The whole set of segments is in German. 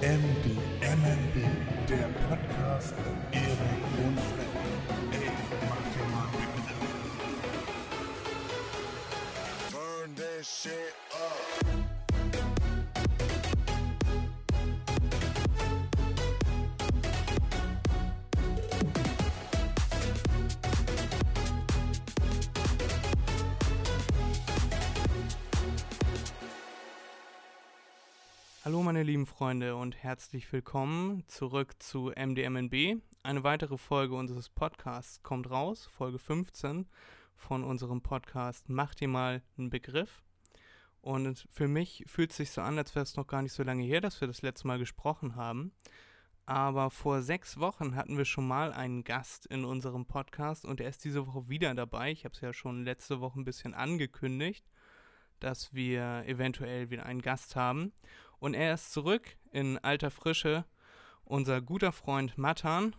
MB, MNB, der Podcast mit Erik und Freddy. Ey, mach Hallo meine lieben Freunde und herzlich willkommen zurück zu MDMNB. Eine weitere Folge unseres Podcasts kommt raus, Folge 15 von unserem Podcast Mach dir mal einen Begriff. Und für mich fühlt es sich so an, als wäre es noch gar nicht so lange her, dass wir das letzte Mal gesprochen haben. Aber vor sechs Wochen hatten wir schon mal einen Gast in unserem Podcast und er ist diese Woche wieder dabei. Ich habe es ja schon letzte Woche ein bisschen angekündigt, dass wir eventuell wieder einen Gast haben. Und er ist zurück in alter Frische, unser guter Freund Matan.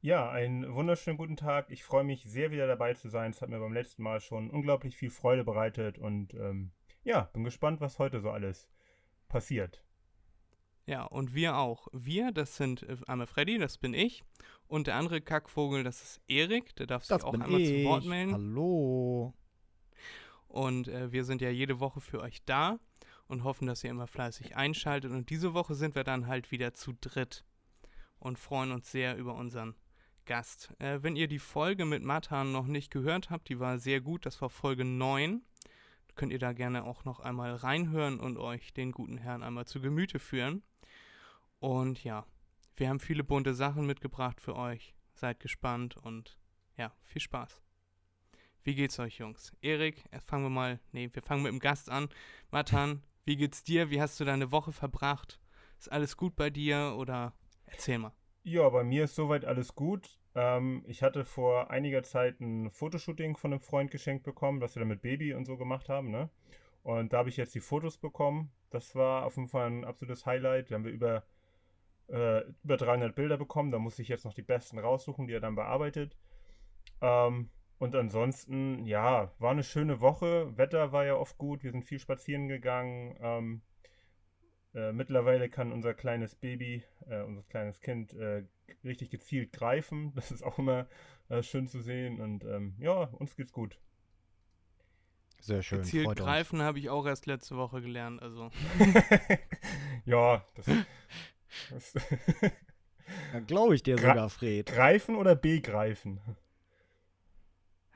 Ja, einen wunderschönen guten Tag. Ich freue mich sehr, wieder dabei zu sein. Es hat mir beim letzten Mal schon unglaublich viel Freude bereitet und ähm, ja, bin gespannt, was heute so alles passiert. Ja, und wir auch. Wir, das sind äh, einmal Freddy, das bin ich. Und der andere Kackvogel, das ist Erik. Der darf sich Das auch einmal ich. zu Wort melden. Hallo. Und äh, wir sind ja jede Woche für euch da und hoffen, dass ihr immer fleißig einschaltet. Und diese Woche sind wir dann halt wieder zu dritt und freuen uns sehr über unseren Gast. Äh, wenn ihr die Folge mit Matan noch nicht gehört habt, die war sehr gut, das war Folge 9. Könnt ihr da gerne auch noch einmal reinhören und euch den guten Herrn einmal zu Gemüte führen. Und ja, wir haben viele bunte Sachen mitgebracht für euch. Seid gespannt und ja, viel Spaß. Wie geht's euch, Jungs? Erik, erst fangen wir mal, nee, wir fangen mit dem Gast an. Matan, wie geht's dir? Wie hast du deine Woche verbracht? Ist alles gut bei dir oder erzähl mal. Ja, bei mir ist soweit alles gut. Ähm, ich hatte vor einiger Zeit ein Fotoshooting von einem Freund geschenkt bekommen, das wir dann mit Baby und so gemacht haben, ne? Und da habe ich jetzt die Fotos bekommen. Das war auf jeden Fall ein absolutes Highlight. Da haben wir über, äh, über 300 Bilder bekommen. Da muss ich jetzt noch die besten raussuchen, die er dann bearbeitet. Ähm, und ansonsten, ja, war eine schöne Woche. Wetter war ja oft gut. Wir sind viel spazieren gegangen. Ähm, äh, mittlerweile kann unser kleines Baby, äh, unser kleines Kind, äh, richtig gezielt greifen. Das ist auch immer äh, schön zu sehen. Und ähm, ja, uns geht's gut. Sehr schön. Gezielt freut greifen habe ich auch erst letzte Woche gelernt. Also, ja, das, das Glaube ich dir Gra- sogar, Fred. Greifen oder begreifen?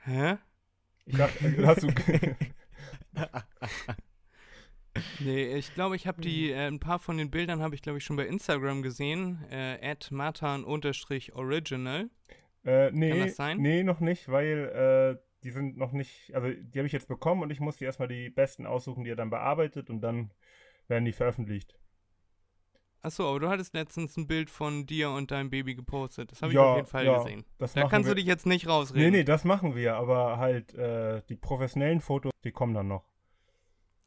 Hä? Ich dachte, hast du. Nee, ich glaube, ich habe die, äh, ein paar von den Bildern habe ich, glaube ich, schon bei Instagram gesehen. Äh, matan-original. äh, nee, das sein? nee, noch nicht, weil äh, die sind noch nicht. Also, die habe ich jetzt bekommen und ich muss die erstmal die besten aussuchen, die er dann bearbeitet und dann werden die veröffentlicht. Achso, aber du hattest letztens ein Bild von dir und deinem Baby gepostet. Das habe ich Ja, auf jeden Fall ja, gesehen. das Da kannst wir- du dich jetzt nicht rausreden. Nee, nee, das machen wir, aber halt äh, die professionellen Fotos, die kommen dann noch.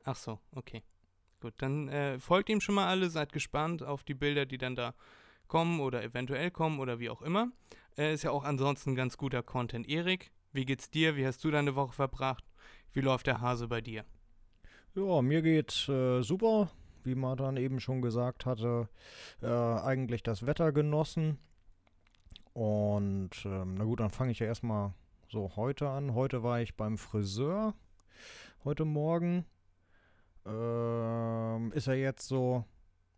Ach so, okay. Gut, dann äh, folgt ihm schon mal alle, seid gespannt auf die Bilder, die dann da kommen oder eventuell kommen oder wie auch immer. Äh, ist ja auch ansonsten ganz guter Content. Erik, wie geht's dir? Wie hast du deine Woche verbracht? Wie läuft der Hase bei dir? Ja, mir geht's äh, super. Wie Martin eben schon gesagt hatte, äh, eigentlich das Wetter genossen. Und ähm, na gut, dann fange ich ja erstmal so heute an. Heute war ich beim Friseur. Heute Morgen. Ähm, ist ja jetzt so,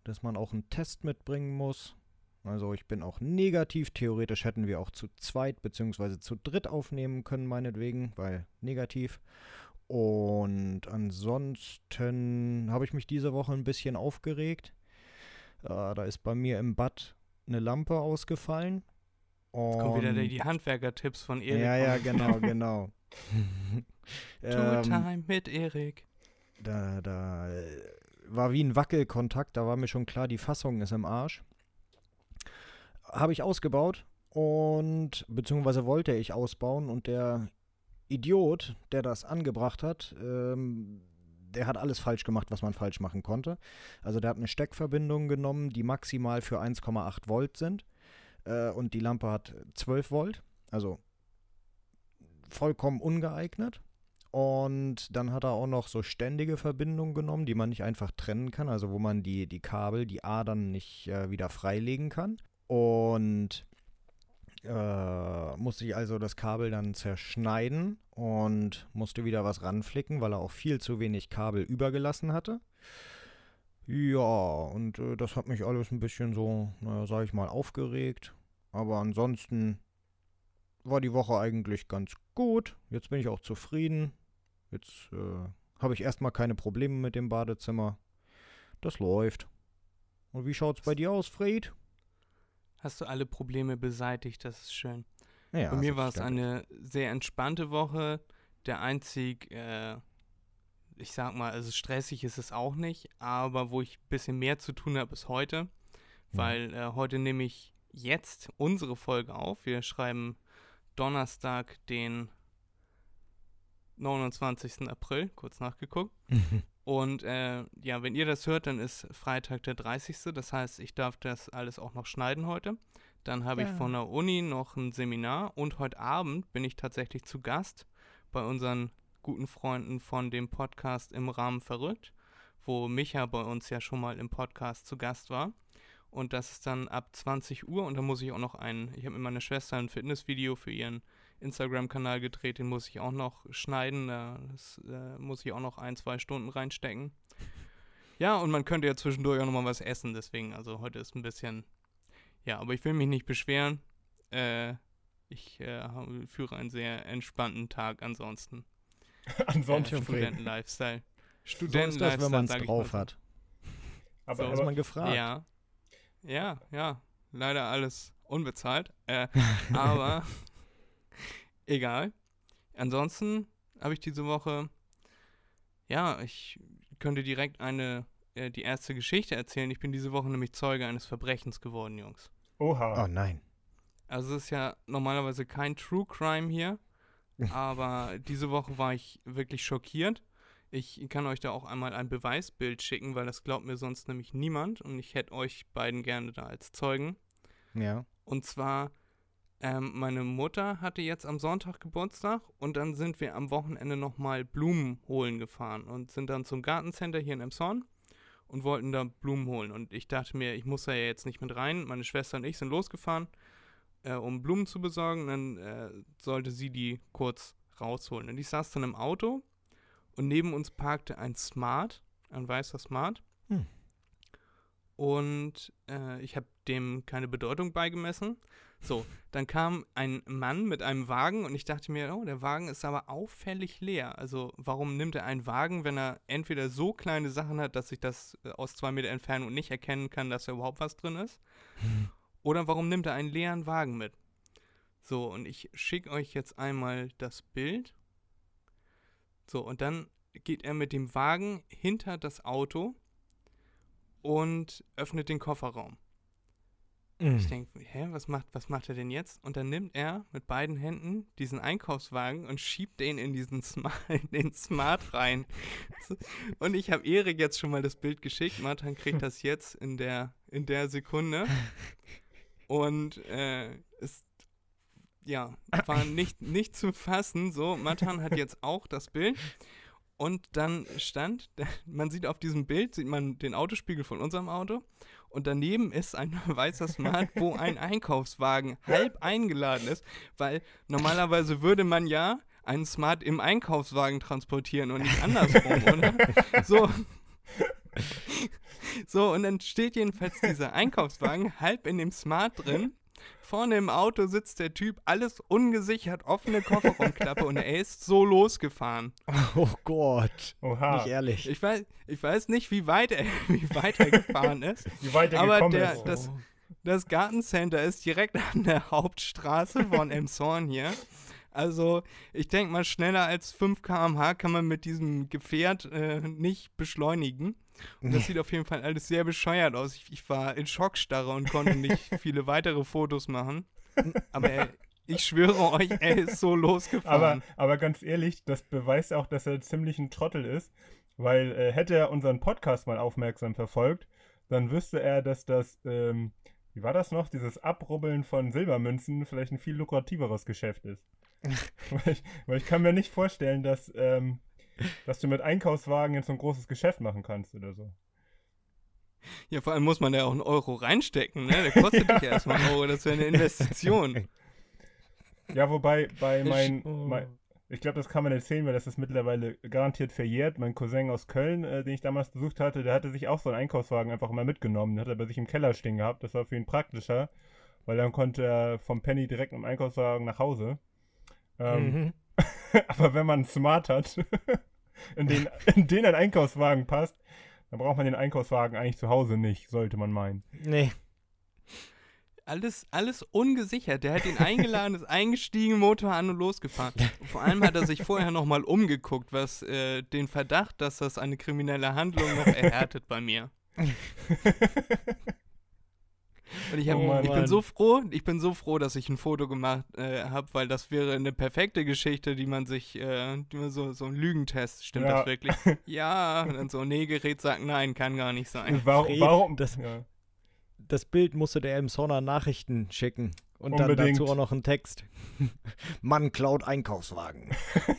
dass man auch einen Test mitbringen muss. Also ich bin auch negativ. Theoretisch hätten wir auch zu zweit bzw. zu dritt aufnehmen können, meinetwegen, weil negativ. Und ansonsten habe ich mich diese Woche ein bisschen aufgeregt. Äh, da ist bei mir im Bad eine Lampe ausgefallen. Jetzt kommen wieder die, Und- Handwerker-Tipps von Erik. Ja, ja, genau, genau. Ähm, Time mit Erik. da, da äh, war wie ein Wackelkontakt, da war mir schon klar, die Fassung ist im Arsch. Habe ich ausgebaut und beziehungsweise wollte ich ausbauen und der Idiot, der das angebracht hat, ähm, der hat alles falsch gemacht, was man falsch machen konnte. Also der hat eine Steckverbindung genommen, die maximal für 1,8 Volt sind äh, und die Lampe hat 12 Volt, also vollkommen ungeeignet. Und dann hat er auch noch so ständige Verbindungen genommen, die man nicht einfach trennen kann, also wo man die, die Kabel, die Adern nicht äh, wieder freilegen kann. Und äh, musste ich also das Kabel dann zerschneiden und musste wieder was ranflicken, weil er auch viel zu wenig Kabel übergelassen hatte. Ja, und äh, das hat mich alles ein bisschen so, naja, sag ich mal, aufgeregt. Aber ansonsten war die Woche eigentlich ganz gut. Jetzt bin ich auch zufrieden. Jetzt äh, habe ich erstmal keine Probleme mit dem Badezimmer. Das läuft. Und wie schaut's bei dir aus, Fred? Hast du alle Probleme beseitigt, das ist schön. Ja, Bei mir war es eine sehr entspannte Woche. Der einzig, äh, ich sag mal, also stressig ist es auch nicht, aber wo ich ein bisschen mehr zu tun habe, ist heute. Mhm. Weil äh, heute nehme ich jetzt unsere Folge auf. Wir schreiben Donnerstag, den 29. April, kurz nachgeguckt. Und äh, ja, wenn ihr das hört, dann ist Freitag der 30. Das heißt, ich darf das alles auch noch schneiden heute. Dann habe ich Ja. von der Uni noch ein Seminar und heute Abend bin ich tatsächlich zu Gast bei unseren guten Freunden von dem Podcast im Rahmen verrückt, wo Micha bei uns ja schon mal im Podcast zu Gast war. Und das ist dann ab 20 Uhr und da muss ich auch noch ein, ich habe mit meiner Schwester ein Fitnessvideo für ihren Instagram-Kanal gedreht, den muss ich auch noch schneiden, da das, äh, muss ich auch noch ein, zwei Stunden reinstecken. Ja, und man könnte ja zwischendurch auch nochmal was essen, deswegen, also heute ist ein bisschen, ja, aber ich will mich nicht beschweren. Äh, ich äh, habe- führe einen sehr entspannten Tag ansonsten. Ansonsten. äh, Fred. Studenten-Lifestyle. So wenn man es drauf hat. Aber, So. Ist man gefragt. Ja. Ja, ja. Leider alles unbezahlt. Äh, aber egal. Ansonsten habe ich diese Woche, ja, ich könnte direkt eine, äh, die erste Geschichte erzählen. Ich bin diese Woche nämlich Zeuge eines Verbrechens geworden, Jungs. oha. Oh nein. Also es ist ja normalerweise kein True Crime hier, aber diese Woche war ich wirklich schockiert. Ich kann euch da auch einmal ein Beweisbild schicken, weil das glaubt mir sonst nämlich niemand und ich hätte euch beiden gerne da als Zeugen. Ja. Und zwar, ähm, meine Mutter hatte jetzt am Sonntag Geburtstag und dann sind wir am Wochenende nochmal Blumen holen gefahren und sind dann zum Gartencenter hier in Emshorn und wollten da Blumen holen. Und ich dachte mir, ich muss da ja jetzt nicht mit rein. Meine Schwester und ich sind losgefahren, äh, um Blumen zu besorgen. Dann äh, sollte sie die kurz rausholen. Und ich saß dann im Auto und neben uns parkte ein Smart, ein weißer Smart. Hm. Und äh, ich habe dem keine Bedeutung beigemessen. So, dann kam ein Mann mit einem Wagen und ich dachte mir, oh, der Wagen ist aber auffällig leer. Also warum nimmt er einen Wagen, wenn er entweder so kleine Sachen hat, dass ich das äh, aus zwei Meter Entfernung nicht erkennen kann, dass da überhaupt was drin ist? Oder warum nimmt er einen leeren Wagen mit? So, und ich schicke euch jetzt einmal das Bild. So, und dann geht er mit dem Wagen hinter das Auto und öffnet den Kofferraum. Mhm. Ich denke, hä, was macht, was macht er denn jetzt? Und dann nimmt er mit beiden Händen diesen Einkaufswagen und schiebt den in diesen Smart, in den Smart rein. Und ich habe Erik jetzt schon mal das Bild geschickt. Martin kriegt das jetzt in der, in der Sekunde. Und äh, es ja, war nicht, nicht zu fassen. So, Matan hat jetzt auch das Bild. Und dann stand, man sieht auf diesem Bild, sieht man den Autospiegel von unserem Auto. Und daneben ist ein weißer Smart, wo ein Einkaufswagen halb eingeladen ist, weil normalerweise würde man ja einen Smart im Einkaufswagen transportieren und nicht andersrum, oder? So. So, und dann steht jedenfalls dieser Einkaufswagen halb in dem Smart drin. Vorne im Auto sitzt der Typ, alles ungesichert, offene Kofferraumklappe und er ist so losgefahren. Oh Gott. Oha. Nicht ehrlich. Ich weiß, ich weiß nicht, wie weit er, wie weit er gefahren ist. Wie weit er Aber gekommen der- ist. das- Das Gartencenter ist direkt an der Hauptstraße von Emshorn hier. Also, ich denke mal, schneller als 5 km/h kann man mit diesem Gefährt äh, nicht beschleunigen. Und das sieht auf jeden Fall alles sehr bescheuert aus. Ich, ich war in Schockstarre und konnte nicht viele weitere Fotos machen. Aber er, ich schwöre euch, er ist so aber, losgefahren. aber ganz ehrlich, das beweist auch, dass er ziemlich ein Trottel ist. Weil äh, hätte er unseren Podcast mal aufmerksam verfolgt, dann wüsste er, dass das, ähm, wie war das noch, dieses Abrubbeln von Silbermünzen vielleicht ein viel lukrativeres Geschäft ist. weil, ich, weil ich kann mir nicht vorstellen, dass, ähm, dass du mit Einkaufswagen jetzt so ein großes Geschäft machen kannst oder so. Ja, vor allem muss man da auch einen Euro reinstecken, ne? Der kostet dich ja erstmal einen Euro, das wäre eine Investition. Ja, wobei bei mein, Oh. mein ich glaube, das kann man erzählen, weil das ist mittlerweile garantiert verjährt. Mein Cousin aus Köln, äh, den ich damals besucht hatte, der hatte sich auch so einen Einkaufswagen einfach mal mitgenommen. Den hat er bei sich im Keller stehen gehabt. Das war für ihn praktischer, weil dann konnte er vom Penny direkt mit dem Einkaufswagen nach Hause. Ähm, Mhm. Aber wenn man Smart hat, in den, in den ein Einkaufswagen passt, dann braucht man den Einkaufswagen eigentlich zu Hause nicht, sollte man meinen. Nee. Alles, alles ungesichert. Der hat ihn eingeladen, ist eingestiegen, Motor an und losgefahren. Und vor allem hat er sich vorher nochmal umgeguckt, was äh, den Verdacht, dass das eine kriminelle Handlung noch erhärtet bei mir. Und ich, hab, Oh ich bin so froh, ich bin so froh, dass ich ein Foto gemacht äh, habe, weil das wäre eine perfekte Geschichte, die man sich, äh, die man so, so ein Lügentest, stimmt Ja. das wirklich? Ja, und dann so, nee, Gerät sagt nein, kann gar nicht sein. Warum? Fred, warum das- ja. Das Bild musste der Emsonner Nachrichten schicken. Und Unbedingt. dann dazu auch noch ein Text. Mann klaut Einkaufswagen.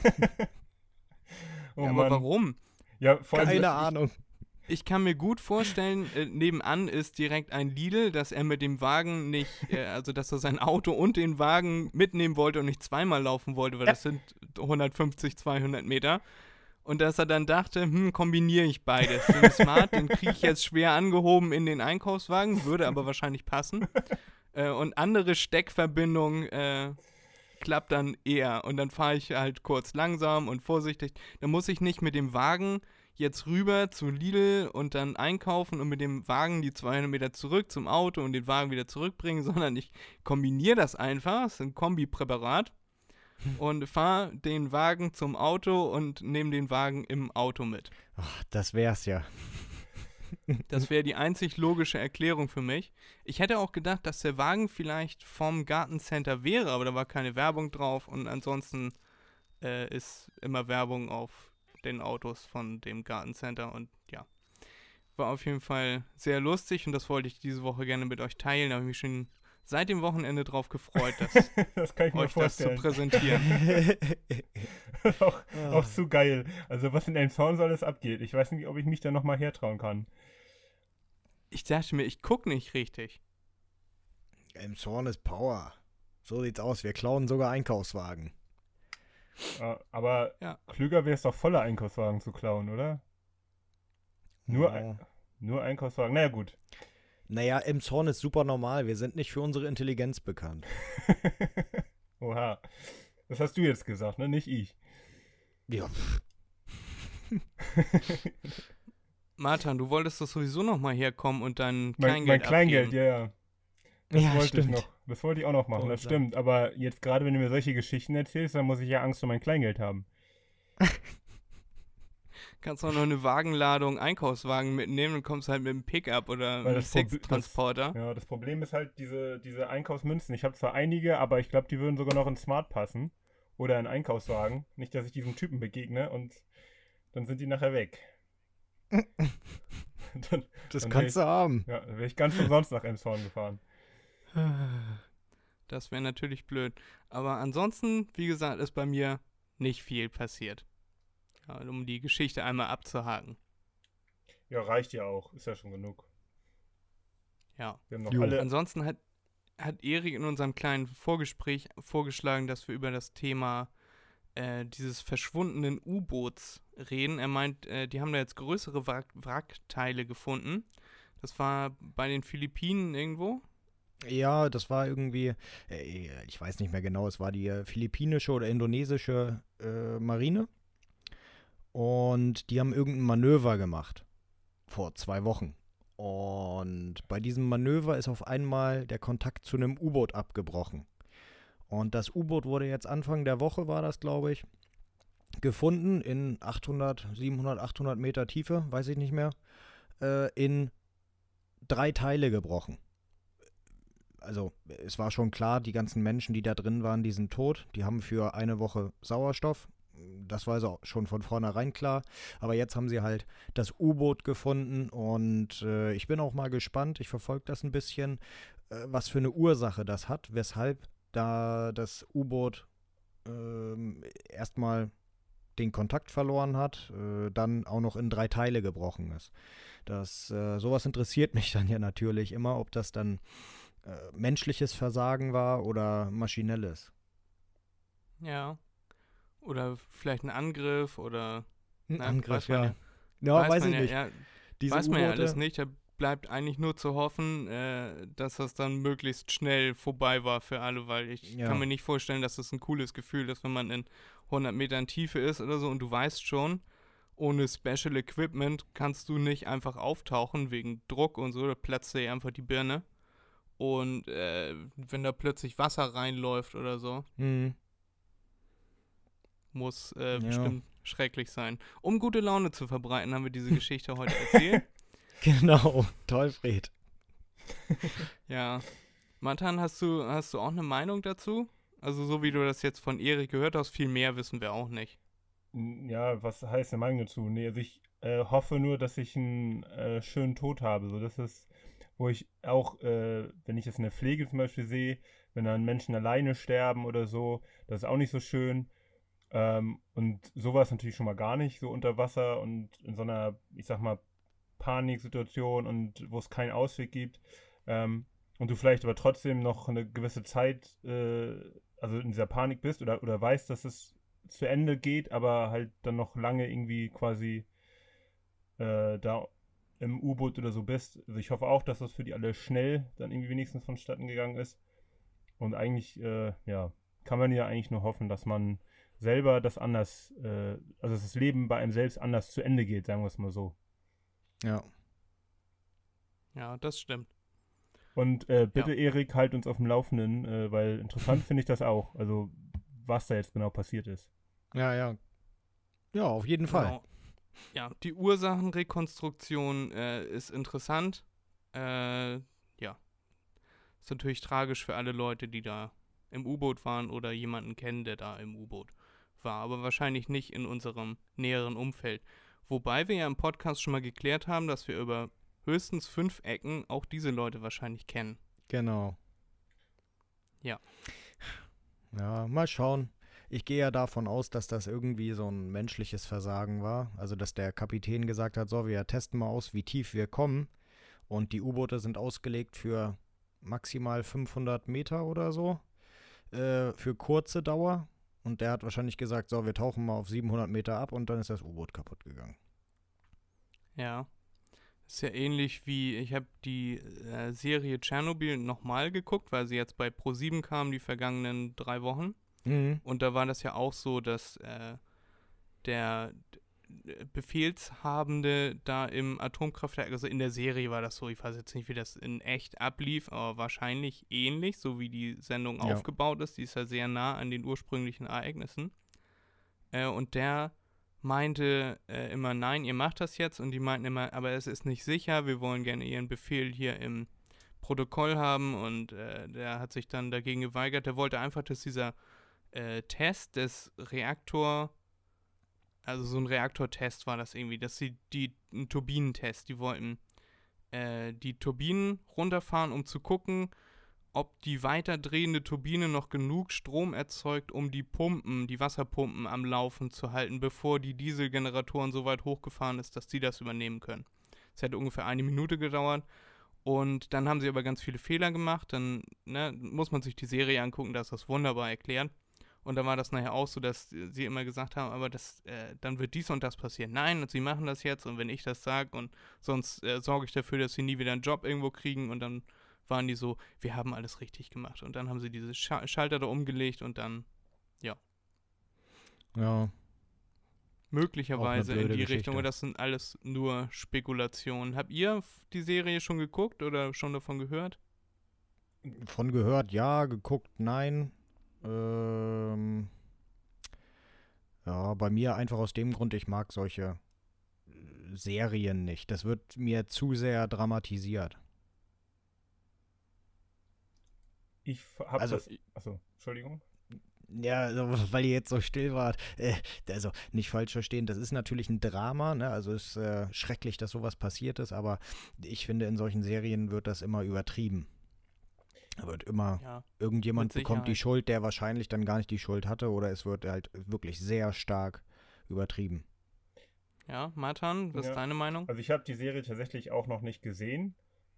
oh ja, aber Mann. warum? Ja, Keine Ahnung. Ich kann mir gut vorstellen, äh, nebenan ist direkt ein Lidl, dass er mit dem Wagen nicht, äh, also dass er sein Auto und den Wagen mitnehmen wollte und nicht zweimal laufen wollte, weil das sind 150, 200 Meter. Und dass er dann dachte, hm, kombiniere ich beides. Den Smart, den kriege ich jetzt schwer angehoben in den Einkaufswagen, würde aber wahrscheinlich passen. Äh, und andere Steckverbindung äh, klappt dann eher. Und dann fahre ich halt kurz langsam und vorsichtig. Dann muss ich nicht mit dem Wagen jetzt rüber zu Lidl und dann einkaufen und mit dem Wagen die 200 Meter zurück zum Auto und den Wagen wieder zurückbringen, sondern ich kombiniere das einfach, das ist ein Kombipräparat und fahre den Wagen zum Auto und nehme den Wagen im Auto mit. Ach, das wär's ja. Das wäre die einzig logische Erklärung für mich. Ich hätte auch gedacht, dass der Wagen vielleicht vom Gartencenter wäre, aber da war keine Werbung drauf und ansonsten äh, ist immer Werbung auf den Autos von dem Gartencenter und ja. War auf jeden Fall sehr lustig und das wollte ich diese Woche gerne mit euch teilen. Da habe ich mich schon seit dem Wochenende drauf gefreut, das, das kann ich mir euch das zu präsentieren. auch, Ah. auch zu geil. Also was in Elmshorn so alles abgeht. Ich weiß nicht, ob ich mich da nochmal hertrauen kann. Ich dachte mir, ich gucke nicht richtig. Emshorn ist Power. So sieht's aus. Wir klauen sogar Einkaufswagen. Äh, aber Ja. klüger wäre es doch, voller Einkaufswagen zu klauen, oder? Nur, Oh. ein, nur Einkaufswagen. Naja, gut. Naja, Emshorn ist super normal. Wir sind nicht für unsere Intelligenz bekannt. Oha. Das hast du jetzt gesagt, ne? Nicht ich. Ja. Martin, du wolltest doch sowieso noch mal herkommen und dein Mein, Kleingeld mein Kleingeld, abgeben. ja, ja. Das ja, wollte stimmt. ich noch. Das wollte ich auch noch machen, Oh, das stimmt. Aber jetzt gerade, wenn du mir solche Geschichten erzählst, dann muss ich ja Angst um mein Kleingeld haben. Kannst auch noch eine Wagenladung Einkaufswagen mitnehmen und kommst halt mit dem Pickup oder Weil einem Six-Transporter. Ja, das Problem ist halt diese, diese Einkaufsmünzen. Ich habe zwar einige, aber ich glaube, die würden sogar noch in Smart passen. Oder in Einkaufswagen. Nicht, dass ich diesem Typen begegne und dann sind die nachher weg. dann, Das Dann kannst du haben. ja, dann wäre ich ganz umsonst nach Elmshorn gefahren. Das wäre natürlich blöd. Aber ansonsten, wie gesagt, ist bei mir nicht viel passiert. Ja, um die Geschichte einmal abzuhaken. Ja, reicht ja auch. Ist ja schon genug. Ja. Wir haben noch Jo. alle. Ansonsten hat, hat Erik in unserem kleinen Vorgespräch vorgeschlagen, dass wir über das Thema äh, dieses verschwundenen U-Boots reden. Er meint, äh, die haben da jetzt größere Wrack Wrackteile gefunden. Das war bei den Philippinen irgendwo. Ja, das war irgendwie, äh, ich weiß nicht mehr genau, es war die äh, philippinische oder indonesische äh, Marine. Und die haben irgendein Manöver gemacht. Vor zwei Wochen. Und bei diesem Manöver ist auf einmal der Kontakt zu einem U-Boot abgebrochen. Und das U-Boot wurde jetzt Anfang der Woche, war das, glaube ich, gefunden in 800, 700, 800 Meter Tiefe, weiß ich nicht mehr, äh, in drei Teile gebrochen also es war schon klar, die ganzen Menschen, die da drin waren, die sind tot. Die haben für eine Woche Sauerstoff. Das war also schon von vornherein klar. Aber jetzt haben sie halt das U-Boot gefunden und äh, ich bin auch mal gespannt. Ich verfolge das ein bisschen, äh, was für eine Ursache das hat, weshalb da das U-Boot ähm, erstmal den Kontakt verloren hat, äh, dann auch noch in drei Teile gebrochen ist. Das, äh, sowas interessiert mich dann ja natürlich immer, ob das dann äh, menschliches Versagen war oder maschinelles. Ja. Oder vielleicht ein Angriff oder Ein Na, Angriff, weiß man ja. ja. Weiß, man ich ja, nicht. Ja, Diese weiß man ja alles nicht. Da bleibt eigentlich nur zu hoffen, äh, dass das dann möglichst schnell vorbei war für alle, weil ich Ja. kann mir nicht vorstellen, dass das ein cooles Gefühl ist, wenn man in 100 Metern Tiefe ist oder so und du weißt schon, ohne Special Equipment kannst du nicht einfach auftauchen wegen Druck und so, da platzt dir einfach die Birne. Und äh, wenn da plötzlich Wasser reinläuft oder so, Mhm. muss äh, Ja. bestimmt schrecklich sein. Um gute Laune zu verbreiten, haben wir diese Geschichte heute erzählt. Genau, toll, Fred. Ja. Matan, hast du, hast du auch eine Meinung dazu? Also so wie du das jetzt von Erik gehört hast, viel mehr wissen wir auch nicht. Ja, was heißt eine Meinung dazu? Nee, also ich äh, hoffe nur, dass ich einen äh, schönen Tod habe. So, das ist, wo ich auch, äh, wenn ich es in der Pflege zum Beispiel sehe, wenn dann Menschen alleine sterben oder so, das ist auch nicht so schön. Ähm, und sowas natürlich schon mal gar nicht, so unter Wasser und in so einer, ich sag mal, Paniksituation und wo es keinen Ausweg gibt. Ähm, und du vielleicht aber trotzdem noch eine gewisse Zeit, äh, also in dieser Panik bist oder, oder weißt, dass es zu Ende geht, aber halt dann noch lange irgendwie quasi äh, da im U-Boot oder so bist. Also ich hoffe auch, dass das für die alle schnell dann irgendwie wenigstens vonstatten gegangen ist. Und eigentlich, äh, ja, kann man ja eigentlich nur hoffen, dass man selber das anders, äh, also dass das Leben bei einem selbst anders zu Ende geht, sagen wir es mal so. Ja. Ja, das stimmt. Und äh, bitte, Erik, halt uns auf dem Laufenden, äh, weil interessant finde ich das auch. Also, was da jetzt genau passiert ist. Ja, ja. Ja, auf jeden Fall. Genau. Ja, die Ursachenrekonstruktion äh, ist interessant. Äh, ja. Ist natürlich tragisch für alle Leute, die da im U-Boot waren oder jemanden kennen, der da im U-Boot war. Aber wahrscheinlich nicht in unserem näheren Umfeld. Wobei wir ja im Podcast schon mal geklärt haben, dass wir über höchstens fünf Ecken auch diese Leute wahrscheinlich kennen. Genau. Ja. Ja, mal schauen. Ich gehe ja davon aus, dass das irgendwie so ein menschliches Versagen war. Also, dass der Kapitän gesagt hat, so, wir testen mal aus, wie tief wir kommen. Und die U-Boote sind ausgelegt für maximal 500 Meter oder so. Äh, für kurze Dauer. Und der hat wahrscheinlich gesagt, so, wir tauchen mal auf 700 Meter ab und dann ist das U-Boot kaputt gegangen. Ja. Ist ja ähnlich wie, ich habe die äh, Serie Tschernobyl nochmal geguckt, weil sie jetzt bei Pro7 kam, die vergangenen drei Wochen. Mhm. Und da war das ja auch so, dass äh, der d- Befehlshabende da im Atomkraftwerk, also in der Serie war das so, ich weiß jetzt nicht, wie das in echt ablief, aber wahrscheinlich ähnlich, so wie die Sendung Ja. aufgebaut ist. Die ist ja sehr nah an den ursprünglichen Ereignissen. Äh, und der meinte äh, immer, nein, ihr macht das jetzt. Und die meinten immer, aber es ist nicht sicher, wir wollen gerne ihren Befehl hier im Protokoll haben. Und äh, der hat sich dann dagegen geweigert. Der wollte einfach, dass dieser äh, Test des Reaktor, also so ein Reaktortest war das irgendwie, dass sie die, ein Turbinentest, die wollten äh, die Turbinen runterfahren, um zu gucken, ob die weiter drehende Turbine noch genug Strom erzeugt, um die Pumpen, die Wasserpumpen am Laufen zu halten, bevor die Dieselgeneratoren so weit hochgefahren ist, dass die das übernehmen können. Es hätte ungefähr eine Minute gedauert. Und dann haben sie aber ganz viele Fehler gemacht. Dann ne, muss man sich die Serie angucken, da ist das wunderbar erklärt. Und dann war das nachher auch so, dass sie immer gesagt haben, aber das, äh, dann wird dies und das passieren. Nein, und sie machen das jetzt und wenn ich das sage und sonst äh, sorge ich dafür, dass sie nie wieder einen Job irgendwo kriegen und dann waren die so, wir haben alles richtig gemacht. Und dann haben sie diese Scha Schalter da umgelegt und dann Ja. möglicherweise in die Geschichte. Richtung. Und das sind alles nur Spekulationen. Habt ihr die Serie schon geguckt oder schon davon gehört? Von gehört, ja, geguckt, nein. Ähm, ja, bei mir einfach aus dem Grund, ich mag solche Serien nicht. Das wird mir zu sehr dramatisiert. Ich habe Also- das. Achso, Entschuldigung. Ja, also, weil ihr jetzt so still wart. Äh, also, nicht falsch verstehen, das ist natürlich ein Drama, ne? Also ist äh, schrecklich, dass sowas passiert ist, aber ich finde, in solchen Serien wird das immer übertrieben. Da wird immer Ja. irgendjemand bekommt die. Schuld, der wahrscheinlich dann gar nicht die Schuld hatte oder es wird halt wirklich sehr stark übertrieben. Ja, Matan, was Ja. ist deine Meinung? Also ich habe die Serie tatsächlich auch noch nicht gesehen.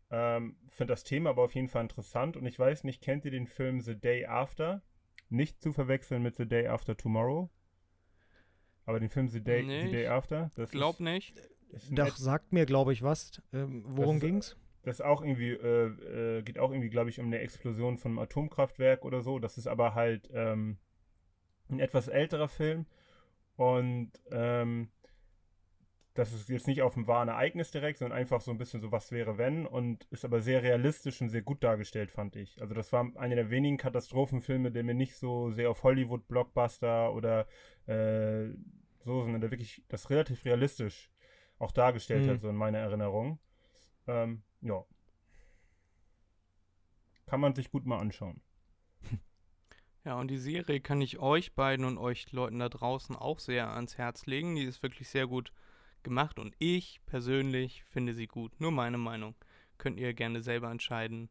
Ähm, Finde das Thema aber auf jeden Fall interessant und ich weiß nicht, kennt ihr den Film The Day After? Nicht zu verwechseln mit The Day After Tomorrow. Aber den Film The Day, Nee, The Day ich After, das Glaub ist, nicht. ist Doch, sagt mir, glaube ich, was. Ähm, worum ist- ging's? Das auch irgendwie, äh, äh, geht auch irgendwie, glaube ich, um eine Explosion von einem Atomkraftwerk oder so. Das ist aber halt ähm, ein etwas älterer Film und ähm, das ist jetzt nicht auf ein wahren Ereignis direkt, sondern einfach so ein bisschen so, was wäre wenn und ist aber sehr realistisch und sehr gut dargestellt, fand ich. Also das war einer der wenigen Katastrophenfilme, der mir nicht so sehr auf Hollywood-Blockbuster oder äh, so, sondern der wirklich das relativ realistisch auch dargestellt Mhm. hat, so in meiner Erinnerung. Ähm, ja. Kann man sich gut mal anschauen. Ja, und die Serie kann ich euch beiden und euch Leuten da draußen auch sehr ans Herz legen. Die ist wirklich sehr gut gemacht und ich persönlich finde sie gut. Nur meine Meinung. Könnt ihr gerne selber entscheiden.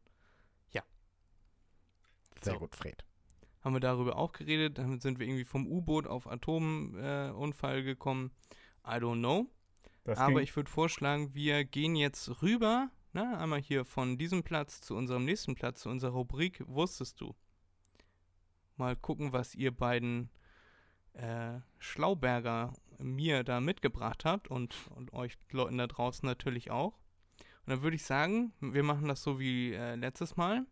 Sehr So. gut, Fred. Haben wir darüber auch geredet. Damit sind wir irgendwie vom U-Boot auf Atomunfall äh, gekommen. I don't know. Das Aber ich würde vorschlagen, wir gehen jetzt rüber, ne, einmal hier von diesem Platz zu unserem nächsten Platz, zu unserer Rubrik Wusstest du? Mal gucken, was ihr beiden äh, Schlauberger mir da mitgebracht habt und, und euch Leuten da draußen natürlich auch. Und dann würde ich sagen, wir machen das so wie äh, letztes Mal,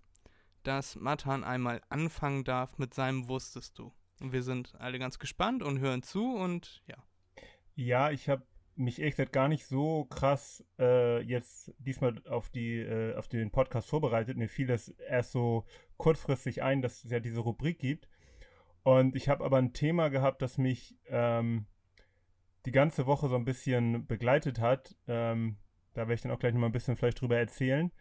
dass Matan einmal anfangen darf mit seinem Wusstest du. Und wir sind alle ganz gespannt und hören zu und ja. Ja, ich habe mich ehrlich gesagt gar nicht so krass äh, jetzt diesmal auf die äh, auf den Podcast vorbereitet. Mir fiel das erst so kurzfristig ein, dass es ja diese Rubrik gibt. Und ich habe aber ein Thema gehabt, das mich ähm, die ganze Woche so ein bisschen begleitet hat. Ähm, da werde ich dann auch gleich nochmal ein bisschen vielleicht drüber erzählen.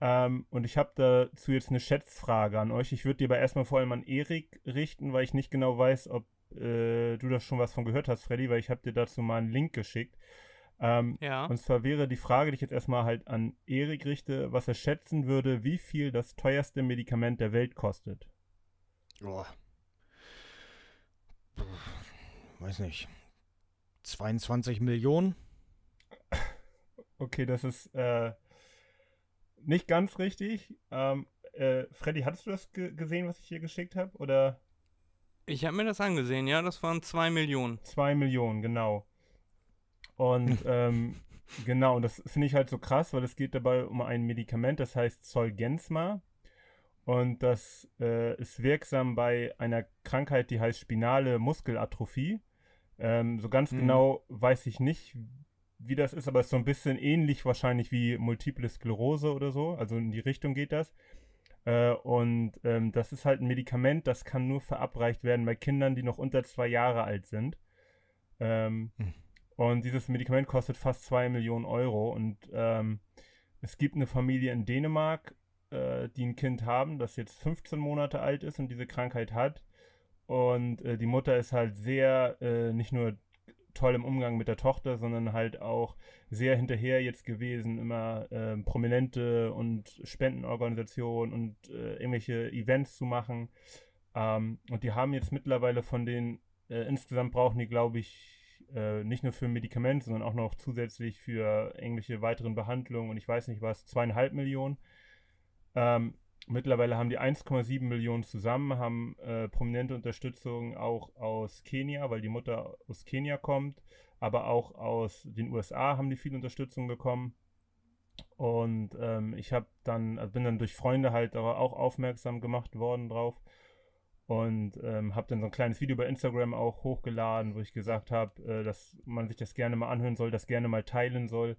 Ähm, und ich habe dazu jetzt eine Schätzfrage an euch. Ich würde die aber erstmal vor allem an Erik richten, weil ich nicht genau weiß, ob äh, du da schon was von gehört hast, Freddy, weil ich habe dir dazu mal einen Link geschickt. Ähm, Ja. und zwar wäre die Frage, die ich jetzt erstmal halt an Erik richte, was er schätzen würde, wie viel das teuerste Medikament der Welt kostet. Boah. Puh, Weiß nicht. 22 Millionen? Okay, das ist äh, nicht ganz richtig. Ähm, äh, Freddy, hattest du das ge gesehen, was ich hier geschickt habe? Oder Ich habe mir das angesehen, ja, das waren zwei Millionen. zwei Millionen, genau. Und ähm, genau, und das finde ich halt so krass, weil es geht dabei um ein Medikament, das heißt Zolgensma. Und das äh, ist wirksam bei einer Krankheit, die heißt spinale Muskelatrophie. Ähm, so ganz Mhm. genau weiß ich nicht, wie das ist, aber es ist so ein bisschen ähnlich wahrscheinlich wie Multiple Sklerose oder so. Also in die Richtung geht das. Äh, und ähm, das ist halt ein Medikament, das kann nur verabreicht werden bei Kindern, die noch unter zwei Jahre alt sind. Ähm, Hm. Und dieses Medikament kostet fast zwei Millionen Euro. Und ähm, es gibt eine Familie in Dänemark, äh, die ein Kind haben, das jetzt 15 Monate alt ist und diese Krankheit hat. Und äh, die Mutter ist halt sehr, äh, nicht nur toll im Umgang mit der Tochter, sondern halt auch sehr hinterher jetzt gewesen, immer ähm, Prominente und Spendenorganisationen und äh, irgendwelche Events zu machen. Ähm, und die haben jetzt mittlerweile von den, äh, insgesamt brauchen die, glaube ich, äh, nicht nur für Medikamente, sondern auch noch zusätzlich für irgendwelche weiteren Behandlungen und ich weiß nicht was, zweieinhalb Millionen. Ähm, mittlerweile haben die 1,7 Millionen zusammen, haben äh, prominente Unterstützung auch aus Kenia, weil die Mutter aus Kenia kommt, aber auch aus den USA haben die viel Unterstützung bekommen. Und ähm, ich habe dann, also bin dann durch Freunde halt auch aufmerksam gemacht worden drauf und ähm, habe dann so ein kleines Video bei Instagram auch hochgeladen, wo ich gesagt habe, äh, dass man sich das gerne mal anhören soll, das gerne mal teilen soll,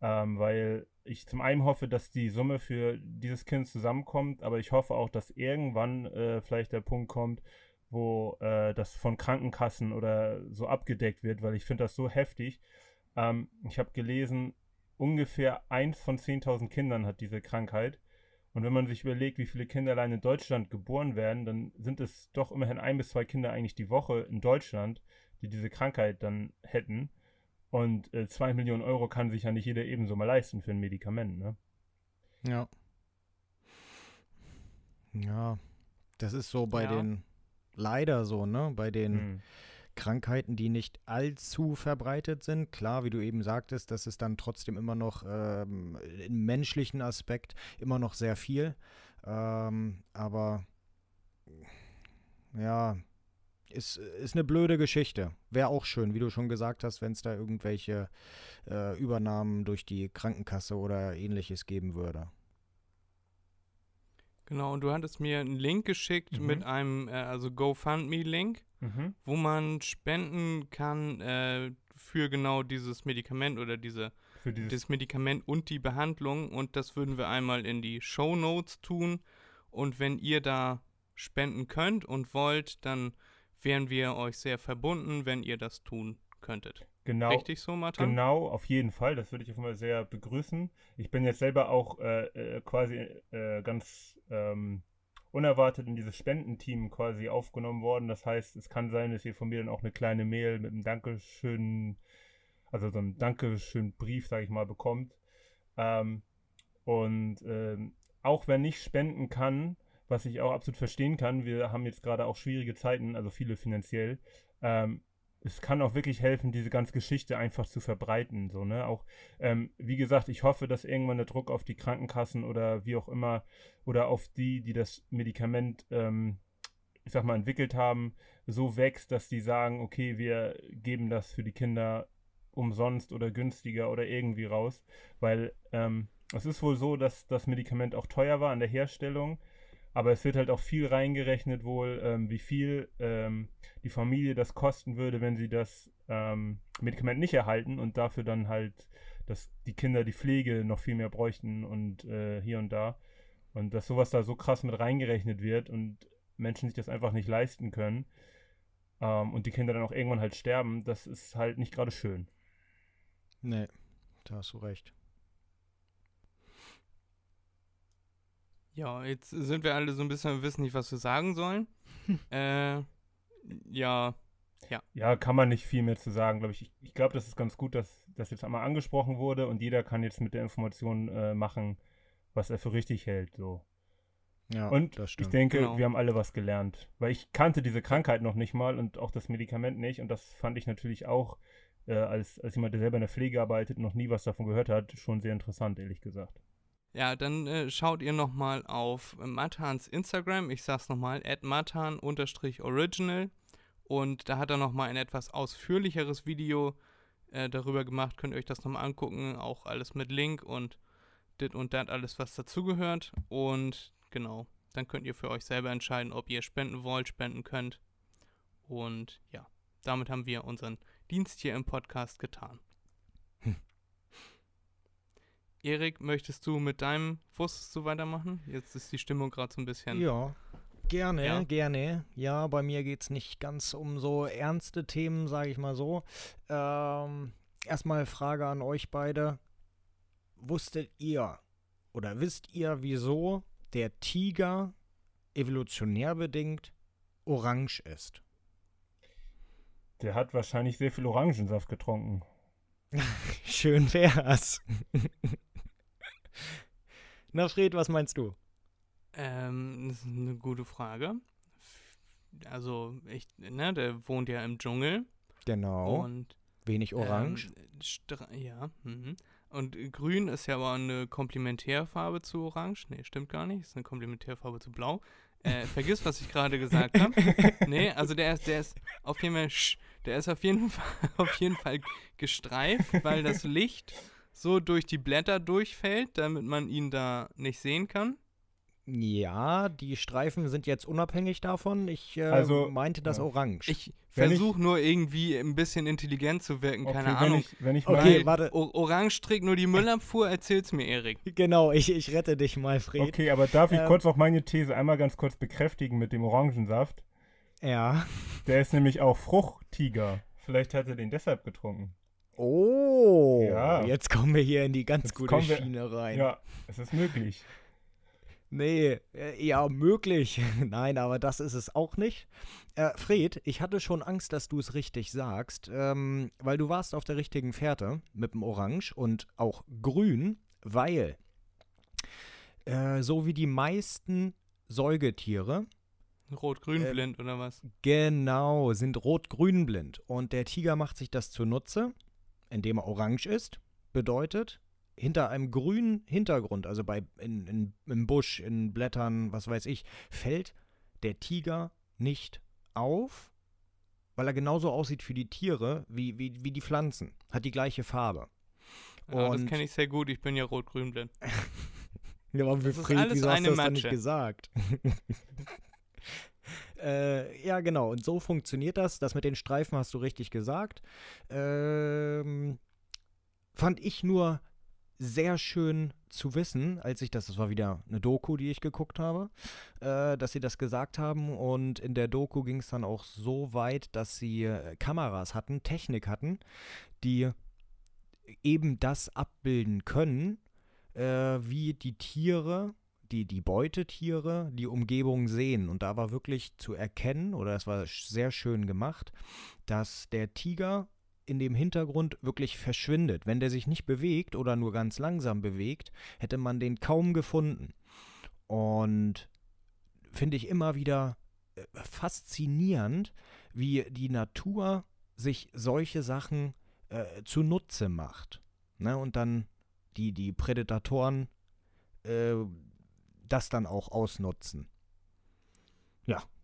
ähm, weil ich zum einen hoffe, dass die Summe für dieses Kind zusammenkommt, aber ich hoffe auch, dass irgendwann äh, vielleicht der Punkt kommt, wo äh, das von Krankenkassen oder so abgedeckt wird, weil ich finde das so heftig. Ähm, ich habe gelesen, ungefähr eins von 10.000 Kindern hat diese Krankheit. Und wenn man sich überlegt, wie viele Kinder allein in Deutschland geboren werden, dann sind es doch immerhin ein bis zwei Kinder eigentlich die Woche in Deutschland, die diese Krankheit dann hätten. Und äh, zwei Millionen Euro kann sich ja nicht jeder ebenso mal leisten für ein Medikament, ne? Ja. Ja, das ist so bei Ja. den, leider so, ne? Bei den Hm. Krankheiten, die nicht allzu verbreitet sind. Klar, wie du eben sagtest, das ist dann trotzdem immer noch ähm, im menschlichen Aspekt immer noch sehr viel. Ähm, aber ja, ist, ist eine blöde Geschichte. Wäre auch schön, wie du schon gesagt hast, wenn es da irgendwelche äh, Übernahmen durch die Krankenkasse oder ähnliches geben würde. Genau, und du hattest mir einen Link geschickt Mhm. mit einem, äh, also GoFundMe-Link, Mhm. wo man spenden kann äh, für genau dieses Medikament oder diese, Für dieses das Medikament und die Behandlung. Und das würden wir einmal in die Show Notes tun. Und wenn ihr da spenden könnt und wollt, dann wären wir euch sehr verbunden, wenn ihr das tun könntet. genau. Richtig so, Martin? Genau, auf jeden Fall. Das würde ich auf jeden Fall sehr begrüßen. Ich bin jetzt selber auch äh, äh, quasi äh, ganz ähm, unerwartet in dieses Spendenteam quasi aufgenommen worden. Das heißt, es kann sein, dass ihr von mir dann auch eine kleine Mail mit einem Dankeschön, also so einem Dankeschön-Brief, sage ich mal, bekommt. Ähm, und ähm, auch wer nicht spenden kann, was ich auch absolut verstehen kann, wir haben jetzt gerade auch schwierige Zeiten, also viele finanziell. Ähm, es kann auch wirklich helfen, diese ganze Geschichte einfach zu verbreiten. So, ne? Auch, ähm, wie gesagt, ich hoffe, dass irgendwann der Druck auf die Krankenkassen oder wie auch immer oder auf die, die das Medikament, ähm, ich sag mal, entwickelt haben, so wächst, dass die sagen, okay, wir geben das für die Kinder umsonst oder günstiger oder irgendwie raus. Weil ähm, es ist wohl so, dass das Medikament auch teuer war an der Herstellung. Aber es wird halt auch viel reingerechnet wohl, ähm, wie viel ähm, die Familie das kosten würde, wenn sie das ähm, Medikament nicht erhalten und dafür dann halt, dass die Kinder die Pflege noch viel mehr bräuchten und äh, hier und da. Und dass sowas da so krass mit reingerechnet wird und Menschen sich das einfach nicht leisten können ähm, und die Kinder dann auch irgendwann halt sterben, das ist halt nicht gerade schön. Nee, da hast du recht. Ja, jetzt sind wir alle so ein bisschen, wissen nicht, was wir sagen sollen. äh, ja, Ja, kann man nicht viel mehr zu sagen, glaube ich. Ich, ich glaube, das ist ganz gut, dass das jetzt einmal angesprochen wurde und jeder kann jetzt mit der Information äh, machen, was er für richtig hält. So. Ja, Und das ich denke, Genau. wir haben alle was gelernt. Weil ich kannte diese Krankheit noch nicht mal und auch das Medikament nicht. Und das fand ich natürlich auch, äh, als, als jemand, der selber in der Pflege arbeitet, noch nie was davon gehört hat, schon sehr interessant, ehrlich gesagt. Ja, dann äh, schaut ihr nochmal auf äh, Matans Instagram. Ich sag's nochmal, at matan-original. Und da hat er nochmal ein etwas ausführlicheres Video äh, darüber gemacht. Könnt ihr euch das nochmal angucken. Auch alles mit Link und dit und dat, alles was dazugehört. Und genau, dann könnt ihr für euch selber entscheiden, ob ihr spenden wollt, spenden könnt. Und ja, damit haben wir unseren Dienst hier im Podcast getan. Erik, möchtest du mit deinem Wusstest du weitermachen? Jetzt ist die Stimmung gerade so ein bisschen. Ja, gerne, Ja. gerne. Ja, bei mir geht es nicht ganz um so ernste Themen, sage ich mal so. Ähm, erstmal Frage an euch beide. Wusstet ihr oder wisst ihr, wieso der Tiger evolutionär bedingt orange ist? Der hat wahrscheinlich sehr viel Orangensaft getrunken. Schön wär's. Na, Fred, was meinst du? Ähm, das ist eine gute Frage. Also, ich, ne, der wohnt ja im Dschungel. Genau. Und Wenig orange. Ähm, ja. Mhm. Und grün ist ja aber eine Komplementärfarbe zu orange. Nee, stimmt gar nicht. Ist eine Komplementärfarbe zu blau. Äh, vergiss, was ich gerade gesagt habe. Nee, also der ist, der ist auf jeden Fall, der ist auf jeden Fall, auf jeden Fall gestreift, weil das Licht so durch die Blätter durchfällt, damit man ihn da nicht sehen kann. Ja, die Streifen sind jetzt unabhängig davon. Ich äh, Also, meinte das ja. orange. Ich versuche nur irgendwie ein bisschen intelligent zu wirken, keine wenn Ahnung. Ich, wenn ich Okay, warte. O Orange trägt nur die Müllabfuhr, erzähl's mir, Erik. Genau, ich, ich rette dich mal, Fred. okay, aber darf ich Ähm, kurz auch meine These einmal ganz kurz bekräftigen mit dem Orangensaft? Ja. Der ist nämlich auch Fruchttiger. Vielleicht hat er den deshalb getrunken. Oh, Ja. jetzt kommen wir hier in die ganz Jetzt gute wir- Schiene rein. Ja, es ist möglich. Nee, äh, ja, möglich. Nein, aber das ist es auch nicht. Äh, Fred, ich hatte schon Angst, dass du es richtig sagst, ähm, weil du warst auf der richtigen Fährte mit dem Orange und auch Grün, weil äh, so wie die meisten Säugetiere, Rot-grün Ähm, blind oder was? genau, sind rot-grün blind. Und der Tiger macht sich das zunutze, indem er orange ist. Bedeutet, hinter einem grünen Hintergrund, also bei, in, in, im Busch, in Blättern, was weiß ich, fällt der Tiger nicht auf, weil er genauso aussieht wie die Tiere, wie, wie, wie die Pflanzen. Hat die gleiche Farbe. Ja, das kenne ich sehr gut. Ich bin ja rot-grün blind. Ja, aber Das ist Wilfried, alles wieso hast eine du das nicht gesagt? äh, ja, genau. Und so funktioniert das. Das mit den Streifen hast du richtig gesagt. Ähm, fand ich nur sehr schön zu wissen, als ich das, das war wieder eine Doku, die ich geguckt habe, äh, dass sie das gesagt haben. Und in der Doku ging es dann auch so weit, dass sie äh, Kameras hatten, Technik hatten, die eben das abbilden können, äh, wie die Tiere, die, die Beutetiere, die Umgebung sehen. Und da war wirklich zu erkennen, oder es war sehr schön gemacht, dass der Tiger in dem Hintergrund wirklich verschwindet. Wenn der sich nicht bewegt oder nur ganz langsam bewegt, hätte man den kaum gefunden. Und finde ich immer wieder äh, faszinierend, wie die Natur sich solche Sachen äh, zunutze macht. Ne? Und dann die, die Prädatoren äh, das dann auch ausnutzen.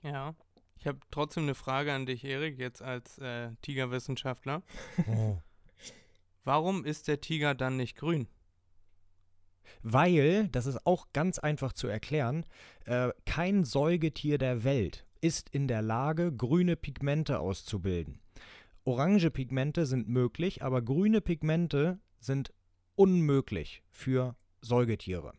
Ja. Ich habe trotzdem eine Frage an dich, Erik, jetzt als äh, Tigerwissenschaftler. Warum ist der Tiger dann nicht grün? Weil, das ist auch ganz einfach zu erklären, äh, kein Säugetier der Welt ist in der Lage, grüne Pigmente auszubilden. Orange Pigmente sind möglich, aber grüne Pigmente sind unmöglich für Säugetiere.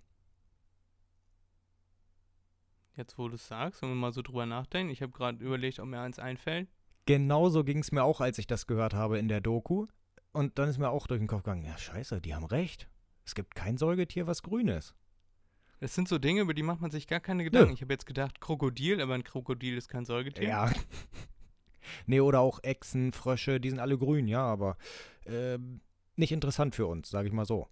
Jetzt, wo du es sagst, wenn wir mal so drüber nachdenken. Ich habe gerade überlegt, ob mir eins einfällt. Genauso ging es mir auch, als ich das gehört habe in der Doku. Und dann ist mir auch durch den Kopf gegangen, ja scheiße, die haben recht. Es gibt kein Säugetier, was grün ist. Das sind so Dinge, über die macht man sich gar keine Gedanken. Ich habe jetzt gedacht, Krokodil, aber ein Krokodil ist kein Säugetier. Ja. nee, oder auch Echsen, Frösche, die sind alle grün, ja, aber ähm, nicht interessant für uns, sage ich mal so.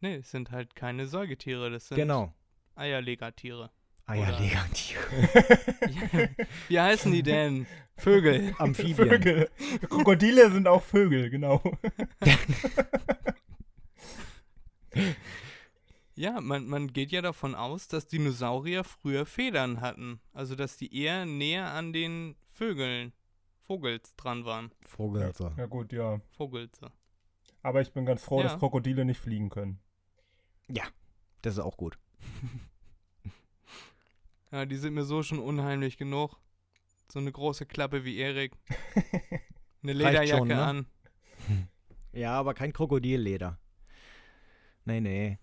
Nee, es sind halt keine Säugetiere, das sind Genau. Eierlegertiere. Eierlegertiere. Wie heißen die denn? Vögel. Amphibien. Vögel. Krokodile sind auch Vögel, genau. Ja, man, man geht ja davon aus, dass Dinosaurier früher Federn hatten. Also, dass die eher näher an den Vögeln, Vogels dran waren. Vogelser. Ja gut, ja. Vogelze. Aber ich bin ganz froh, Ja. dass Krokodile nicht fliegen können. Das ist auch gut. Ja, die sind mir so schon unheimlich genug. So eine große Klappe wie Erik. Eine Lederjacke schon, ne? an. Ja, aber kein Krokodilleder. Nee, nee.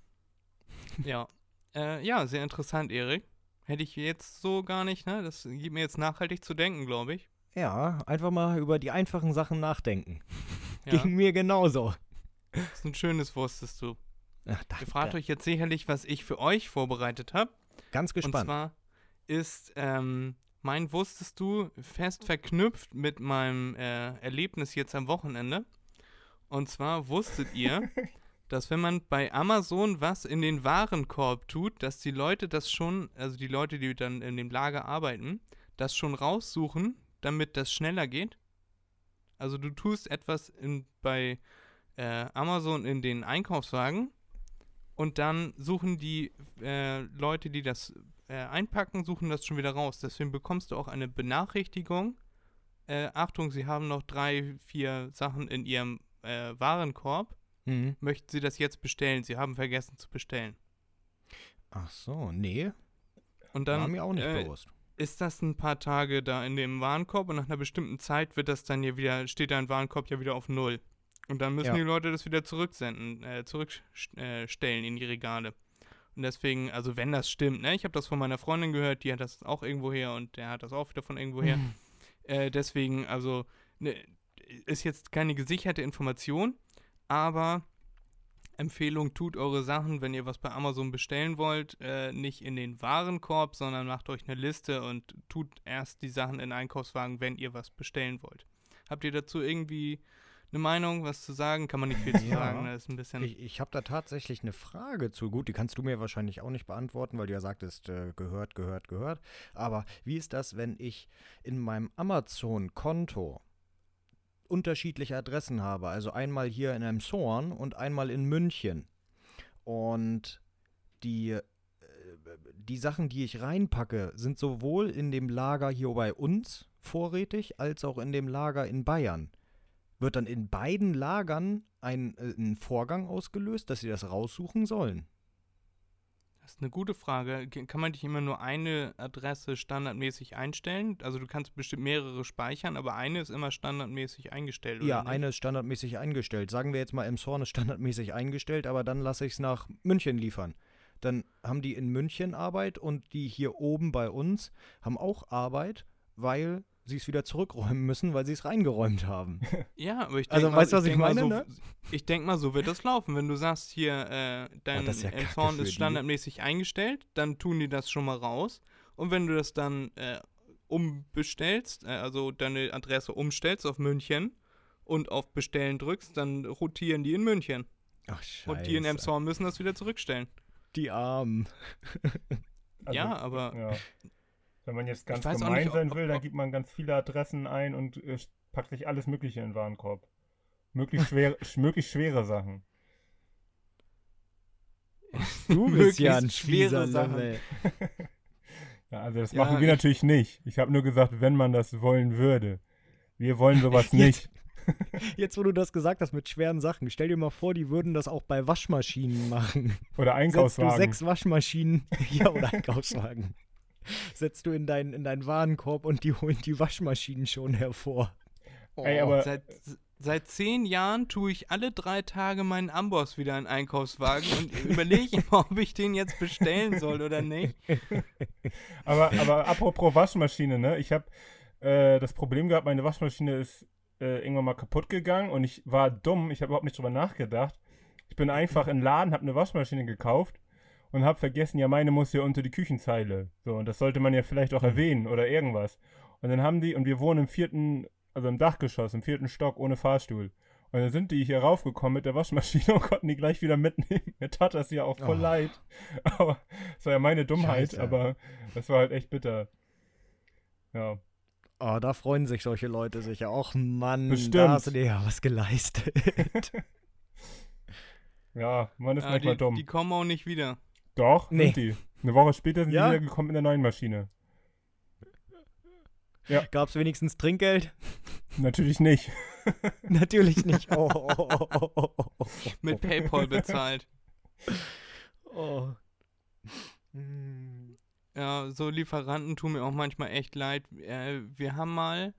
Ja. Äh, ja, sehr interessant, Erik. Hätte ich jetzt so gar nicht, ne? Das gibt mir jetzt nachhaltig zu denken, glaube ich. Ja, einfach mal über die einfachen Sachen nachdenken. Ja, Ging mir genauso. das ist ein schönes Wusstest du. Ach, Ihr danke. fragt euch jetzt sicherlich, was ich für euch vorbereitet habe. Ganz Und gespannt. zwar ist ähm, mein Wusstest du fest verknüpft mit meinem äh, Erlebnis jetzt am Wochenende. Und zwar wusstet ihr, dass wenn man bei Amazon was in den Warenkorb tut, dass die Leute das schon, also die Leute, die dann in dem Lager arbeiten, das schon raussuchen, damit das schneller geht? Also du tust etwas in, bei äh, Amazon in den Einkaufswagen und dann suchen die äh, Leute, die das äh, einpacken, suchen das schon wieder raus. Deswegen bekommst du auch eine Benachrichtigung. Äh, Achtung, sie haben noch drei, vier Sachen in ihrem äh, Warenkorb. Mhm. Möchten sie das jetzt bestellen? Sie haben vergessen zu bestellen. Ach so, nee. Und war dann mir auch nicht äh, bewusst. ist das ein paar Tage da in dem Warenkorb und nach einer bestimmten Zeit wird das dann ja wieder, steht dein Warenkorb ja wieder auf Null. Und dann müssen Ja. die Leute das wieder zurücksenden, äh, zurückstellen äh, in die Regale. Und deswegen, also wenn das stimmt, ne, ich habe das von meiner Freundin gehört, die hat das auch irgendwo her und der hat das auch wieder von irgendwo her. Mhm. Äh, deswegen, also, ne, ist jetzt keine gesicherte Information, aber Empfehlung, tut eure Sachen, wenn ihr was bei Amazon bestellen wollt, äh, nicht in den Warenkorb, sondern macht euch eine Liste und tut erst die Sachen in Einkaufswagen, wenn ihr was bestellen wollt. Habt ihr dazu irgendwie eine Meinung, was zu sagen? Kann man nicht viel zu Ja. sagen. Das ist ein bisschen. Ich, ich habe da tatsächlich eine Frage zu. Gut, die kannst du mir wahrscheinlich auch nicht beantworten, weil du ja sagtest, äh, gehört, gehört, gehört. Aber wie ist das, wenn ich in meinem Amazon-Konto unterschiedliche Adressen habe? Also einmal hier in Emshorn und einmal in München. Und die, äh, die Sachen, die ich reinpacke, sind sowohl in dem Lager hier bei uns vorrätig, als auch in dem Lager in Bayern. Wird dann in beiden Lagern ein, äh, ein Vorgang ausgelöst, dass sie das raussuchen sollen? Das ist eine gute Frage. Ge- Kann man nicht immer nur eine Adresse standardmäßig einstellen? Also du kannst bestimmt mehrere speichern, aber eine ist immer standardmäßig eingestellt. Ja, oder nicht? eine ist standardmäßig eingestellt. Sagen wir jetzt mal, Emshorn ist standardmäßig eingestellt, aber dann lasse ich es nach München liefern. Dann haben die in München Arbeit und die hier oben bei uns haben auch Arbeit, weil sie es wieder zurückräumen müssen, weil sie es reingeräumt haben. Ja, aber ich denke Also, mal, weißt du, was ich denk mal meine, so, ne? Ich denke mal, so wird das laufen. Wenn du sagst, hier, äh, dein das ist ja für ist die. standardmäßig eingestellt, dann tun die das schon mal raus. Und wenn du das dann äh, umbestellst, äh, also deine Adresse umstellst auf München und auf Bestellen drückst, dann rotieren die in München. Ach, scheiße. Und die in Emshorn müssen das wieder zurückstellen. Die Armen. Also, ja, aber Ja. Wenn man jetzt ganz gemein nicht, ob- sein will, dann ob- gibt man ganz viele Adressen ein und äh, packt sich alles Mögliche in den Warenkorb. Möglichst, schwer, sch- möglichst schwere Sachen. Du bist ja ein schwere schwere Sachen. Sache. Ja, also das Ja, machen wir ich- natürlich nicht. Ich habe nur gesagt, wenn man das wollen würde. Wir wollen sowas Jetzt- nicht. Jetzt, wo du das gesagt hast mit schweren Sachen, stell dir mal vor, die würden das auch bei Waschmaschinen machen. Oder Setzt du Einkaufswagen. sechs Waschmaschinen, ja, oder Einkaufswagen, setzt du in deinen in deinen Warenkorb und die holen die Waschmaschinen schon hervor. Oh, Ey, aber seit, seit zehn Jahren tue ich alle drei Tage meinen Amboss wieder in den Einkaufswagen und überlege immer, ob ich den jetzt bestellen soll oder nicht. Aber, aber apropos Waschmaschine, ne? Ich habe äh, das Problem gehabt, meine Waschmaschine ist äh, irgendwann mal kaputt gegangen und ich war dumm, ich habe überhaupt nicht drüber nachgedacht. Ich bin einfach in den Laden, habe eine Waschmaschine gekauft und habe vergessen, ja, meine muss ja unter die Küchenzeile. So, und das sollte man ja vielleicht auch erwähnen oder irgendwas. Und dann haben die, und wir wohnen im vierten, also im Dachgeschoss, im vierten Stock ohne Fahrstuhl. Und dann sind die hier raufgekommen mit der Waschmaschine und konnten die gleich wieder mitnehmen. Mir tat das ja auch voll Oh. leid. Aber es war ja meine Dummheit, Scheiße. aber das war halt echt bitter. Ja. Oh, da freuen sich solche Leute sicher. Och Mann, Bestimmt. da hast du dir ja was geleistet. Ja, man ist Ja, manchmal die, dumm. die kommen auch nicht wieder. Doch, Nee. sind die. Eine Woche später sind Ja? die wieder gekommen mit einer neuen Maschine. Gab's wenigstens Trinkgeld? Natürlich nicht. Natürlich nicht. Oh, oh, oh, oh, oh, oh. Mit PayPal bezahlt. Oh. Hm. Ja, so Lieferanten tun mir auch manchmal echt leid. Äh, wir haben mal,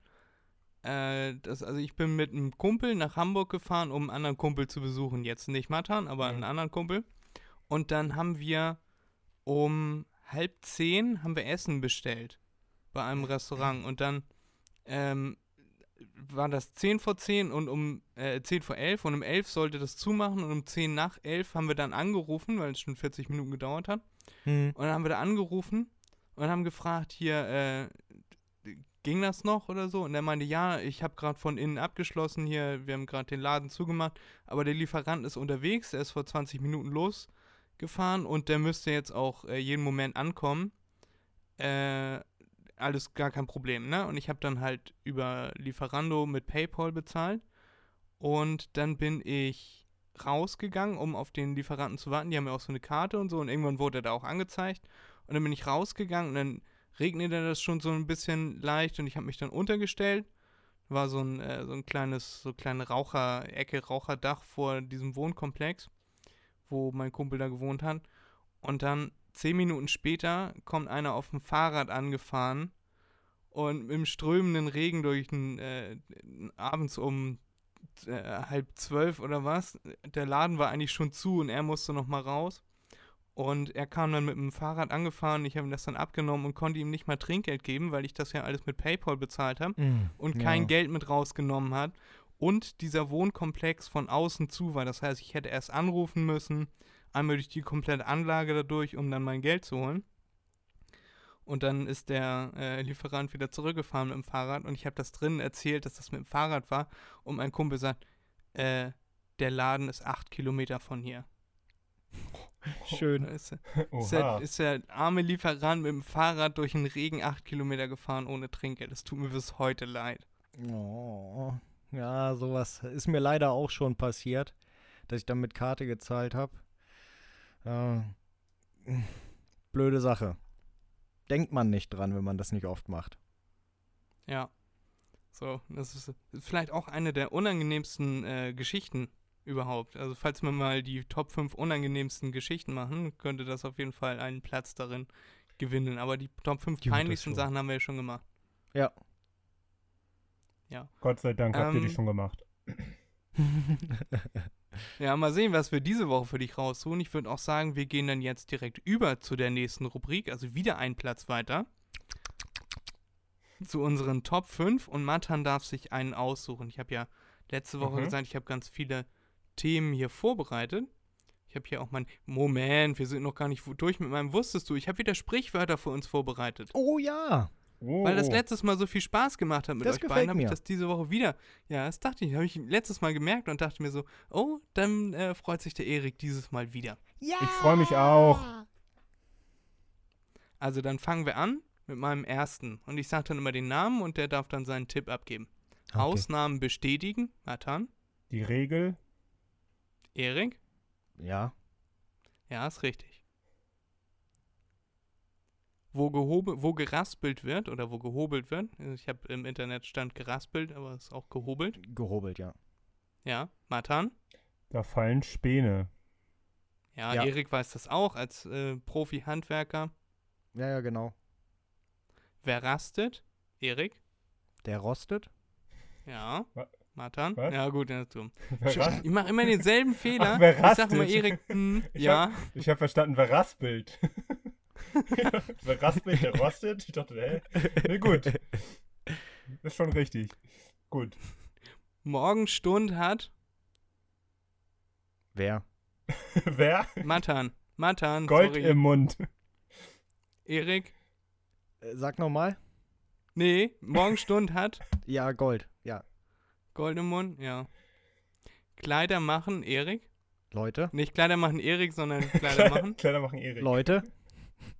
äh, das, also ich bin mit einem Kumpel nach Hamburg gefahren, um einen anderen Kumpel zu besuchen. Jetzt nicht Matan, aber Mhm. einen anderen Kumpel. Und dann haben wir um halb zehn haben wir Essen bestellt bei einem Restaurant. Und dann ähm, war das 10 vor 10 und um äh, 10 vor 11 und um 11 sollte das zumachen und um 10 nach 11 haben wir dann angerufen, weil es schon 40 Minuten gedauert hat. Hm. Und dann haben wir da angerufen und haben gefragt, hier, äh, ging das noch oder so? Und er meinte, ja, ich habe gerade von innen abgeschlossen hier, wir haben gerade den Laden zugemacht, aber der Lieferant ist unterwegs, der ist vor 20 Minuten losgefahren und der müsste jetzt auch äh, jeden Moment ankommen. Äh, alles gar kein Problem, ne? Und ich habe dann halt über Lieferando mit PayPal bezahlt und dann bin ich rausgegangen, um auf den Lieferanten zu warten. Die haben ja auch so eine Karte und so und irgendwann wurde er da auch angezeigt. Und dann bin ich rausgegangen und dann regnete das schon so ein bisschen leicht und ich habe mich dann untergestellt. War so ein, äh, so ein kleines, so kleine Raucherecke, Raucherdach vor diesem Wohnkomplex, wo mein Kumpel da gewohnt hat. Und dann zehn Minuten später kommt einer auf dem Fahrrad angefahren und im strömenden Regen durch den, äh, abends um äh, halb zwölf oder was. Der Laden war eigentlich schon zu und er musste noch mal raus. Und er kam dann mit dem Fahrrad angefahren. Ich habe ihm das dann abgenommen und konnte ihm nicht mal Trinkgeld geben, weil ich das ja alles mit PayPal bezahlt habe Hm. und Ja. kein Geld mit rausgenommen hat. Und dieser Wohnkomplex von außen zu war. Das heißt, ich hätte erst anrufen müssen, einmal durch die komplette Anlage dadurch, um dann mein Geld zu holen. Und dann ist der äh, Lieferant wieder zurückgefahren mit dem Fahrrad und ich habe das drinnen erzählt, dass das mit dem Fahrrad war. Und mein Kumpel sagt, Äh, der Laden ist acht Kilometer von hier. Schön. Ist, ist, der, ist der arme Lieferant mit dem Fahrrad durch den Regen acht Kilometer gefahren ohne Trinkgeld. Das tut mir bis heute leid. Oh, ja, sowas ist mir leider auch schon passiert, dass ich dann mit Karte gezahlt habe. Äh, blöde Sache. Denkt man nicht dran, wenn man das nicht oft macht. Ja. So, das ist vielleicht auch eine der unangenehmsten äh, Geschichten überhaupt. Also falls wir mal die Top 5 unangenehmsten Geschichten machen, könnte das auf jeden Fall einen Platz darin gewinnen. Aber die Top 5 Gut, das peinlichsten. Sachen haben wir ja schon gemacht. Ja. Gott sei Dank habt ihr die Ähm, schon gemacht. Ja, mal sehen, was wir diese Woche für dich raussuchen. Ich würde auch sagen, wir gehen dann jetzt direkt über zu der nächsten Rubrik, also wieder einen Platz weiter. Zu unseren Top 5 und Matan darf sich einen aussuchen. Ich habe ja letzte Woche Mhm. gesagt, ich habe ganz viele Themen hier vorbereitet. Ich habe hier auch mein. Moment, wir sind noch gar nicht durch mit meinem Wusstest du. Ich habe wieder Sprichwörter für uns vorbereitet. oh ja. Oh, Weil das letztes Mal so viel Spaß gemacht hat mit Das euch beiden, habe ich das diese Woche wieder. Ja, das dachte ich, habe ich letztes Mal gemerkt und dachte mir so, oh, dann äh, freut sich der Erik dieses Mal wieder. Ja. Ich freue mich auch. Also dann fangen wir an mit meinem ersten. Und ich sage dann immer den Namen und der darf dann seinen Tipp abgeben. Okay. Ausnahmen bestätigen. Nathan. Die Regel. Erik. Ja. Ja, ist richtig. Wo, gehobe, wo geraspelt wird oder wo gehobelt wird. Ich habe im Internet stand geraspelt, aber es ist auch gehobelt. Gehobelt, ja. Ja, Matan. Da fallen Späne. Ja, Ja. Erik weiß das auch als äh, Profi-Handwerker. Ja, ja, genau. Wer rastet? Erik. Der rostet. Ja. Wa- Matan. was? Ja, gut, das ist dumm. Wer rast- Ich mache immer denselben Fehler. Ach, wer ich sage immer rastet? Erik, hm, Ich ja. Ich habe verstanden, wer raspelt. wer raspelt, der rostet. Ich dachte, hä? Nee, gut. Ist schon richtig. Gut. Morgenstund hat Wer? wer? Matan. Matan, Gold sorry. im Mund. Erik. Äh, sag nochmal. Nee, Morgenstund hat Ja, Gold. Ja. Gold im Mund, ja. Kleider machen, Erik. Leute. Nicht Kleider machen, Erik, sondern Kleider machen. Kleider machen Erik. Leute.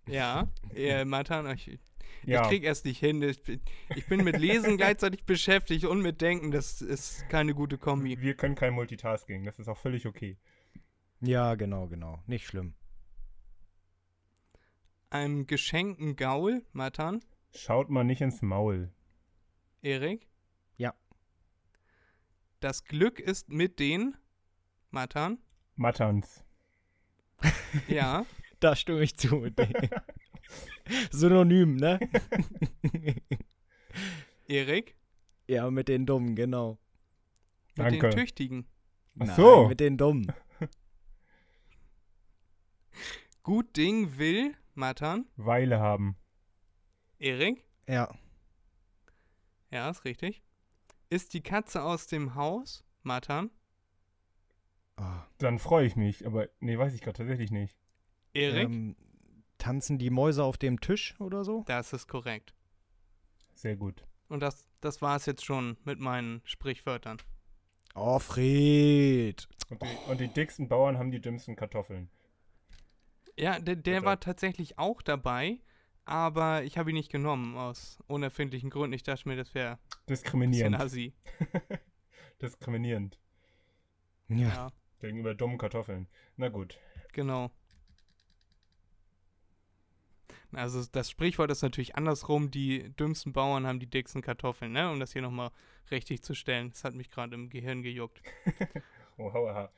Ja. Äh, Matan, ich, Ja. ich krieg erst nicht hin. Ich, bin- ich bin mit Lesen gleichzeitig beschäftigt und mit Denken. Das ist keine gute Kombi. Wir können kein Multitasking. Das ist auch völlig okay. Ja, genau, genau. Nicht schlimm. Einem geschenkten Gaul, Matan, Schaut mal nicht ins Maul. Erik. Ja. Das Glück ist mit den, Matan, Matterns. ja. Da stimme ich zu. mit dem. Synonym, ne? Erik, ja, mit den Dummen, genau. mit Danke. den Tüchtigen. Ach Nein, so. mit den Dummen. Gut Ding will, Matan, Weile haben. Erik. Ja. Ja, ist richtig. Ist die Katze aus dem Haus, Matan, Ah, Dann freue ich mich. Aber nee, weiß ich gerade tatsächlich nicht. Erik. ähm, tanzen die Mäuse auf dem Tisch oder so? Das ist korrekt. Sehr gut. Und das, das war es jetzt schon mit meinen Sprichwörtern. Oh, Fred. Und die, und die dicksten Bauern haben die dümmsten Kartoffeln. Ja, der, der war tatsächlich auch dabei, aber ich habe ihn nicht genommen aus unerfindlichen Gründen. Ich dachte mir, das wäre ein bisschen Diskriminierend. assi. Diskriminierend. Ja. Ja, Gegenüber dummen Kartoffeln. Na gut. genau. Also das Sprichwort ist natürlich andersrum, die dümmsten Bauern haben die dicksten Kartoffeln, ne? Um das hier nochmal richtig zu stellen. Das hat mich gerade im Gehirn gejuckt. Oha, oha.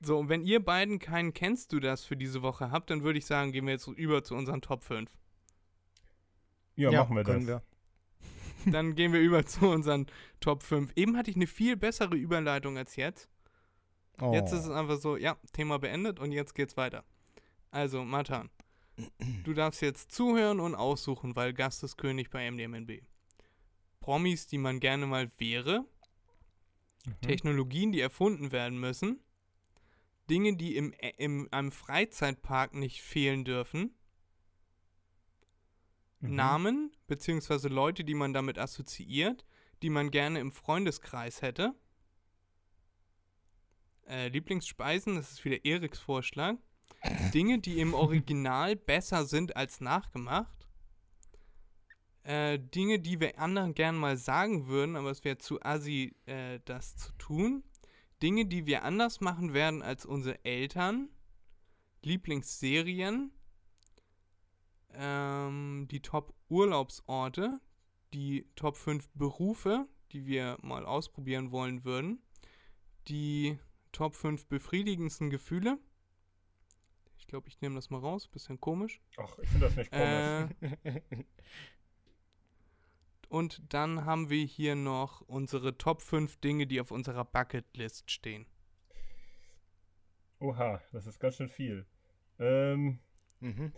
So, und wenn ihr beiden keinen Kennst du das für diese Woche habt, dann würde ich sagen, gehen wir jetzt über zu unseren Top 5. Ja, machen wir das. wir. Dann gehen wir über zu unseren Top 5. Eben hatte ich eine viel bessere Überleitung als jetzt. Oh. Jetzt ist es einfach so, ja, Thema beendet und jetzt geht's weiter. Also, Matan, du darfst jetzt zuhören und aussuchen, weil Gast ist König bei MDMNB. Promis, die man gerne mal wäre, Mhm. Technologien, die erfunden werden müssen, Dinge, die im, im einem Freizeitpark nicht fehlen dürfen, Mhm. Namen beziehungsweise Leute, die man damit assoziiert, die man gerne im Freundeskreis hätte Äh, Lieblingsspeisen, das ist wieder Eriks Vorschlag. Dinge, die im Original besser sind als nachgemacht. Äh, Dinge, die wir anderen gern mal sagen würden, aber es wäre zu assi, äh, das zu tun. Dinge, die wir anders machen werden als unsere Eltern. Lieblingsserien. Ähm, die Top-Urlaubsorte. Die Top 5 Berufe, die wir mal ausprobieren wollen würden. Die Top 5 befriedigendsten Gefühle. Ich glaube, ich nehme das mal raus. Bisschen komisch. Ach, ich finde das nicht komisch. Äh, und dann haben wir hier noch unsere Top 5 Dinge, die auf unserer Bucketlist stehen. Oha, das ist ganz schön viel. Ähm, Mhm.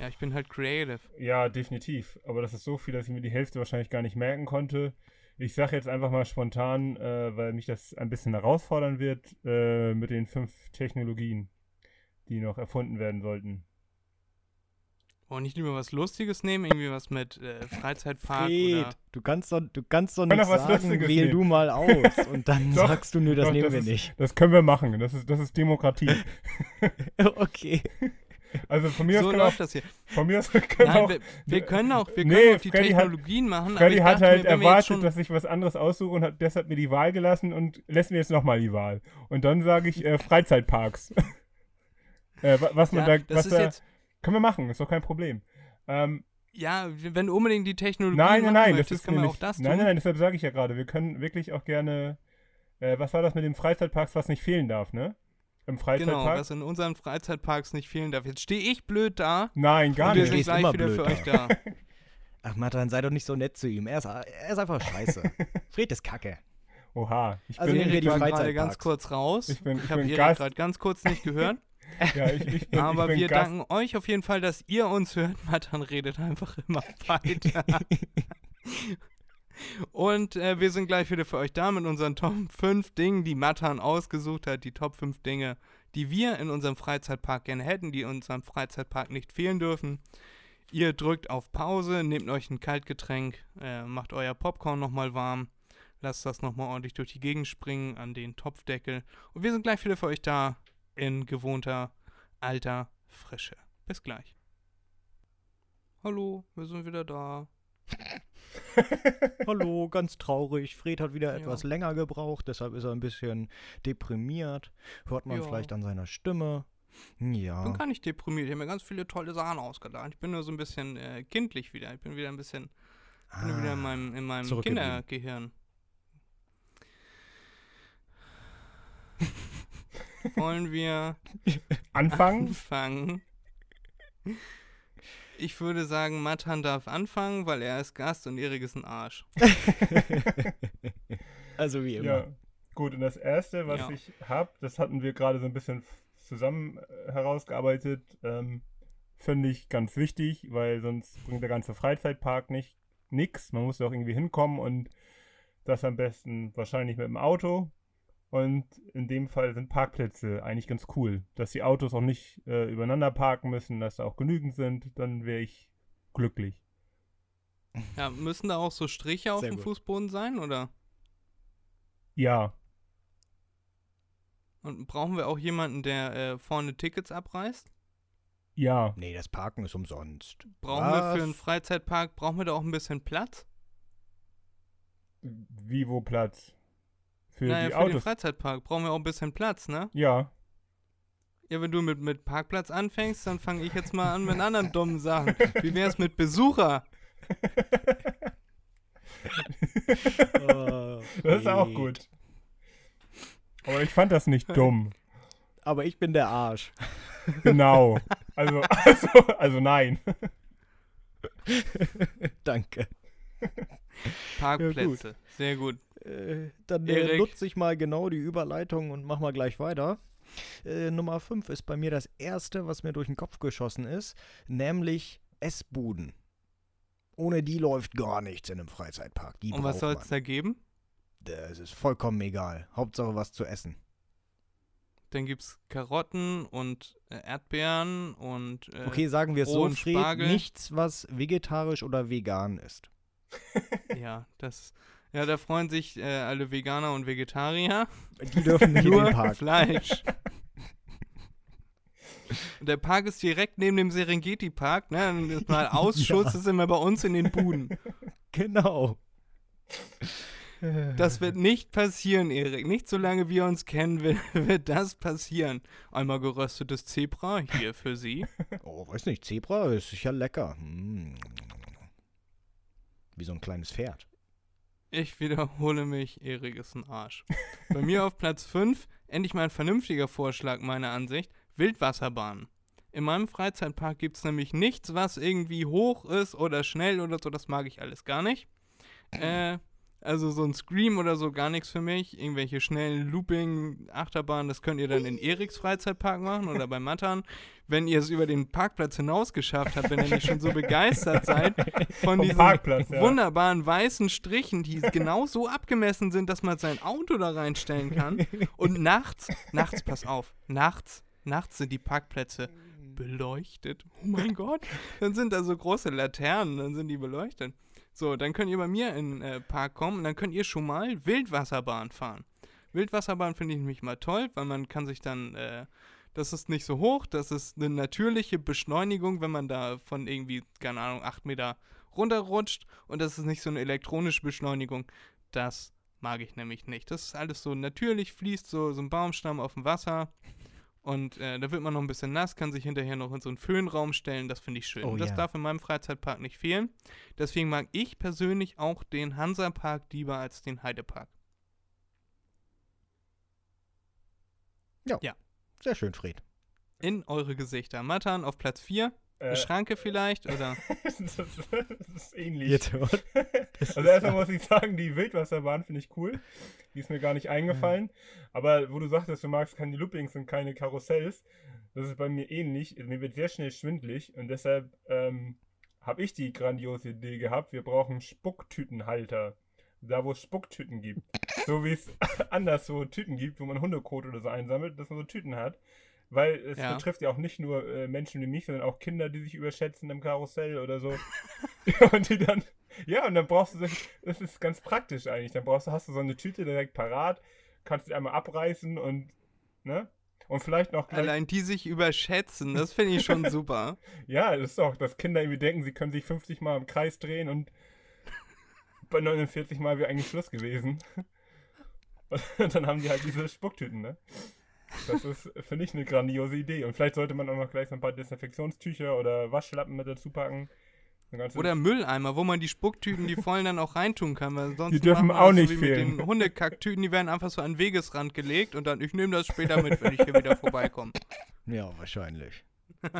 Ja, ich bin halt creative. ja, definitiv. Aber das ist so viel, dass ich mir die Hälfte wahrscheinlich gar nicht merken konnte. Ich sage jetzt einfach mal spontan, äh, weil mich das ein bisschen herausfordern wird, äh, mit den fünf Technologien, die noch erfunden werden sollten. Oh, nicht lieber was Lustiges nehmen, irgendwie was mit äh, Freizeitpark Fred, oder. du kannst doch, du kannst doch nicht sagen, Lustiges wähl nehmen. du mal aus. Und dann Doch, sagst du, nö, das Doch, nehmen wir ist, nicht. Das können wir machen. Das ist, das ist Demokratie. okay. Also von mir So aus kann läuft auch, das hier. von mir aus kann Nein, auch, wir, wir können auch, wir Nee, können auch die Freddy hat- Technologien machen, Freddy hat dachte halt erwartet, schon, dass ich was anderes aussuche und hat deshalb mir die Wahl gelassen und lässt mir jetzt nochmal die Wahl. Und dann sage ich äh, Freizeitparks. Äh, wa- was man ja, da, das was ist da, jetzt, können wir machen, ist doch kein Problem. Ähm, ja, wenn du unbedingt die Technologie nein, nein, nein, das möchtest, ist können wir auch das nein, tun. nein, nein, deshalb sage ich ja gerade, wir können wirklich auch gerne, äh, was war das mit den Freizeitparks, was nicht fehlen darf, ne? Im Genau, Freizeitpark? was in unseren Freizeitparks nicht fehlen darf. Jetzt stehe ich blöd da nein, gar und wir du nicht. sind gleich immer wieder für da. euch da. Ach, Matan, sei doch nicht so nett zu ihm. Er ist, er ist einfach scheiße. Fred ist kacke. Oha, ich Also bin, wir die war gerade ganz kurz raus. Ich bin- ich ich habe bin Erik gerade ganz kurz nicht gehört. ja, ich, ich bin, aber bin wir Gast. danken euch auf jeden Fall, dass ihr uns hört. Matan redet einfach immer weiter. Und äh, wir sind gleich wieder für euch da mit unseren Top 5 Dingen, die Matan ausgesucht hat. Die Top 5 Dinge, die wir in unserem Freizeitpark gerne hätten, die in unserem Freizeitpark nicht fehlen dürfen. Ihr drückt auf Pause, nehmt euch ein Kaltgetränk, äh, macht euer Popcorn nochmal warm, lasst das nochmal ordentlich durch die Gegend springen an den Topfdeckel. Und wir sind gleich wieder für euch da in gewohnter alter Frische. Bis gleich. Hallo, wir sind wieder da. Hallo, ganz traurig. Fred hat wieder Ja. etwas länger gebraucht, deshalb ist er ein bisschen deprimiert. Hört man Ja. vielleicht an seiner Stimme. Ich bin Ja. gar nicht deprimiert. Ich habe mir ganz viele tolle Sachen ausgedacht. Ich bin nur so ein bisschen äh, kindlich wieder. Ich bin wieder ein bisschen, bin wieder in Ah, meinem, in meinem. Kindergehirn. Wollen wir Anfangen? anfangen? Ich würde sagen, Matan darf anfangen, weil er ist Gast und Erik ist ein Arsch. also wie immer. Ja, gut. Und das erste, was Ja. ich habe, das hatten wir gerade so ein bisschen zusammen äh, herausgearbeitet, ähm, finde ich ganz wichtig, weil sonst bringt der ganze Freizeitpark nicht nix. Man muss ja auch irgendwie hinkommen und das am besten wahrscheinlich mit dem Auto. Und in dem Fall sind Parkplätze eigentlich ganz cool, dass die Autos auch nicht äh, übereinander parken müssen, dass da auch genügend sind, dann wäre ich glücklich. Ja, müssen da auch so Striche auf Sehr dem gut. Fußboden sein, oder? Ja, Und brauchen wir auch jemanden, der äh, vorne Tickets abreißt? ja, Nee, das Parken ist umsonst. Brauchen wir für Was? einen Freizeitpark, brauchen wir da auch ein bisschen Platz? wie wo Platz? Für naja, die für den Autos. Freizeitpark brauchen wir auch ein bisschen Platz, ne? Ja, Ja, wenn du mit, mit Parkplatz anfängst, dann fange ich jetzt mal an mit anderen dummen Sachen. Wie wär's mit Besucher? Oh, Das ist auch gut. Aber ich fand das nicht dumm. Aber ich bin der Arsch. Genau. Also, also, also nein. Danke. Parkplätze. Sehr gut. Äh, dann äh, nutze ich mal genau die Überleitung und mach mal gleich weiter. Äh, Nummer 5 ist bei mir das erste, was mir durch den Kopf geschossen ist, nämlich Essbuden. Ohne die läuft gar nichts in einem Freizeitpark. Die Und was soll es da geben? Das ist vollkommen egal. Hauptsache was zu essen. Dann gibt's Karotten und äh, Erdbeeren und äh, Okay, sagen wir es so, Fred, nichts, was vegetarisch oder vegan ist. ja, das Ja, da freuen sich äh, alle Veganer und Vegetarier. Die dürfen nicht in Nur den Park. Fleisch. Der Park ist direkt neben dem Serengeti-Park. Ne? Mal Ausschuss ist immer bei uns in den Buden. Genau. Das wird nicht passieren, Erik. Nicht solange wir uns kennen, wird, wird das passieren. Einmal geröstetes Zebra hier für Sie. Oh, weiß nicht, Zebra ist sicher lecker. Mm. Wie so ein kleines Pferd. Ich wiederhole mich, Erik ist ein Arsch. Bei mir auf Platz 5, endlich mal ein vernünftiger Vorschlag meiner Ansicht, Wildwasserbahn. In meinem Freizeitpark gibt es nämlich nichts, was irgendwie hoch ist oder schnell oder so, das mag ich alles gar nicht. Äh, also so ein Scream oder so gar nichts für mich. Irgendwelche schnellen Looping-Achterbahnen, das könnt ihr dann in Eriks Freizeitpark machen oder bei Mattern. Wenn ihr es über den Parkplatz hinaus geschafft habt, wenn ihr nicht schon so begeistert seid von Vom diesen ja. wunderbaren weißen Strichen, die genau so abgemessen sind, dass man sein Auto da reinstellen kann. Und nachts, nachts, pass auf, nachts, nachts sind die Parkplätze beleuchtet. Oh mein Gott. Dann sind da so große Laternen, dann sind die beleuchtet. So, dann könnt ihr bei mir in den äh, Park kommen und dann könnt ihr schon mal Wildwasserbahn fahren. Wildwasserbahn finde ich nämlich mal toll, weil man kann sich dann, äh, das ist nicht so hoch, das ist eine natürliche Beschleunigung, wenn man da von irgendwie, keine Ahnung, 8 Meter runterrutscht und das ist nicht so eine elektronische Beschleunigung. Das mag ich nämlich nicht. Das ist alles so natürlich, fließt so, so ein Baumstamm auf dem Wasser und äh, da wird man noch ein bisschen nass, kann sich hinterher noch in so einen Föhnraum stellen. Das finde ich schön. Oh Und das ja. darf in meinem Freizeitpark nicht fehlen. Deswegen mag ich persönlich auch den Hansapark lieber als den Heidepark. Sehr schön, Fred. In eure Gesichter. Matan auf Platz 4. Eine Äh, Schranke vielleicht? Oder? das, ist, das ist ähnlich. What? Also erstmal muss ich sagen, die Wildwasserbahn finde ich cool. Die ist mir gar nicht eingefallen. Aber wo du sagtest, du magst keine Loopings und keine Karussells, das ist bei mir ähnlich. Mir wird sehr schnell schwindlig und deshalb ähm, habe ich die grandiose Idee gehabt, wir brauchen Spucktütenhalter. Da, wo es Spucktüten gibt. So wie es anderswo Tüten gibt, wo man Hundekot oder so einsammelt, dass man so Tüten hat. Weil es Ja. betrifft ja auch nicht nur äh, Menschen wie mich, sondern auch Kinder, die sich überschätzen im Karussell oder so. und die dann, ja, und dann brauchst du, das ist ganz praktisch eigentlich. Dann brauchst du, hast du so eine Tüte direkt parat, kannst die einmal abreißen und, ne? Und vielleicht noch Allein die sich überschätzen, das finde ich schon super. ja, das ist doch, dass Kinder irgendwie denken, sie können sich 50 Mal im Kreis drehen und bei 49 Mal wäre eigentlich Schluss gewesen. Und dann haben die halt diese Spucktüten, ne? Das ist, finde ich, eine grandiose Idee. Und vielleicht sollte man auch noch gleich so ein paar Desinfektionstücher oder Waschlappen mit dazu packen. Oder Mülleimer, wo man die Spucktüten, die vollen dann auch reintun kann. Weil sonst Die dürfen auch nicht so wie fehlen. Mit den Hundekacktüten, die werden einfach so an den Wegesrand gelegt und dann, ich nehme das später mit, wenn ich hier wieder vorbeikomme. Ja, wahrscheinlich.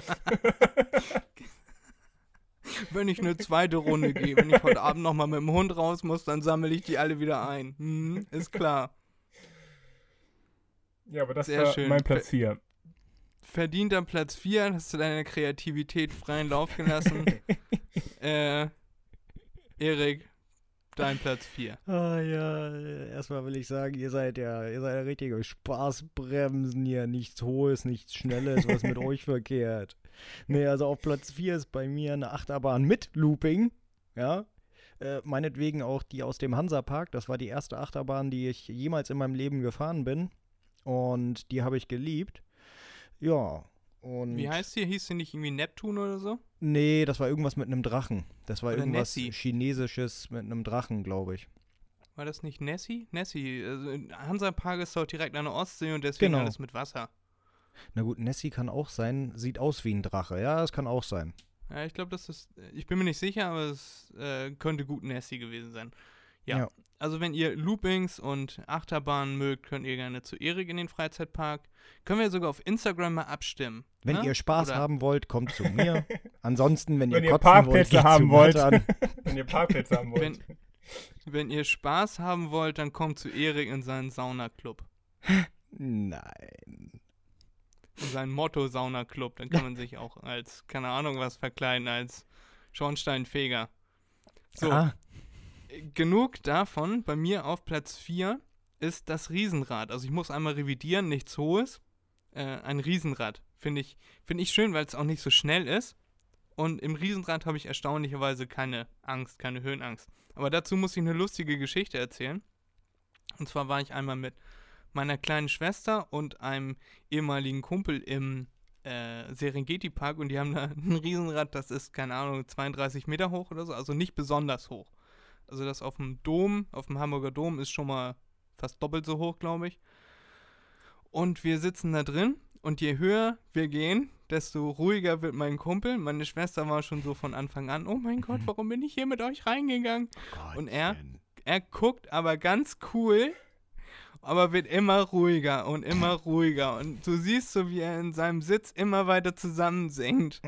Wenn ich eine zweite Runde gehe, wenn ich heute Abend nochmal mit dem Hund raus muss, dann sammle ich die alle wieder ein. Mhm, ist klar. Ja, aber das Sehr war schön. mein Platz 4. Verdienter Platz 4, hast du deiner Kreativität freien Lauf gelassen. äh, Erik, dein Platz 4. Ah ja, erstmal will ich sagen, ihr seid ja, ihr seid ja richtige Spaßbremsen hier. Nichts Hohes, nichts Schnelles, was mit euch verkehrt. Nee, also auf Platz 4 ist bei mir eine Achterbahn mit Looping. Ja. Äh, meinetwegen auch die aus dem Hansapark. Das war die erste Achterbahn, die ich jemals in meinem Leben gefahren bin. Und die habe ich geliebt. Ja. Und Wie heißt die? Hieß die nicht irgendwie Neptun oder so? Nee, das war irgendwas mit einem Drachen. Das war Oder irgendwas Nessie. Chinesisches mit einem Drachen, glaube ich. War das nicht Nessie? Nessie. Also in Hansapark ist doch direkt an der Ostsee und deswegen Genau. alles mit Wasser. Na gut, Nessie kann auch sein. Sieht aus wie ein Drache. Ja, das kann auch sein. Ja, ich glaube, das ist. Ich bin mir nicht sicher, aber es äh, könnte gut Nessie gewesen sein. Ja. Ja. Also, wenn ihr Loopings und Achterbahnen mögt, könnt ihr gerne zu Erik in den Freizeitpark. Können wir sogar auf Instagram mal abstimmen. Wenn ne? ihr Spaß Oder- haben wollt, kommt zu mir. Ansonsten, wenn, Wenn ihr ihr kotzen wollt, Parkplätze haben zu wollt. Wenn ihr Parkplätze haben wollt. Wenn, wenn ihr Spaß haben wollt, dann kommt zu Erik in seinen Saunaclub. Nein. In seinen Motto-Saunaclub. Dann kann man sich auch als, keine Ahnung was, verkleiden, als Schornsteinfeger. So, Ah, genug davon. Bei mir auf Platz 4 ist das Riesenrad. Also ich muss einmal revidieren, nichts Hohes. Äh, ein Riesenrad. Finde ich, find ich schön, weil es auch nicht so schnell ist. Und im Riesenrad habe ich erstaunlicherweise keine Angst, keine Höhenangst. Aber dazu muss ich eine lustige Geschichte erzählen. Und zwar war ich einmal mit meiner kleinen Schwester und einem ehemaligen Kumpel im äh, Serengeti Park und die haben da ein Riesenrad, das ist, keine Ahnung, 32 Meter hoch oder so, also nicht besonders hoch. Also das auf dem Dom, auf dem Hamburger Dom ist schon mal fast doppelt so hoch, glaube ich. Und wir sitzen da drin und je höher wir gehen, desto ruhiger wird mein Kumpel. Meine Schwester war schon so von Anfang an, oh mein Gott, warum bin ich hier mit euch reingegangen? Und er, er guckt aber ganz cool, aber wird immer ruhiger und immer ruhiger. Und du siehst so, wie er in seinem Sitz immer weiter zusammensenkt.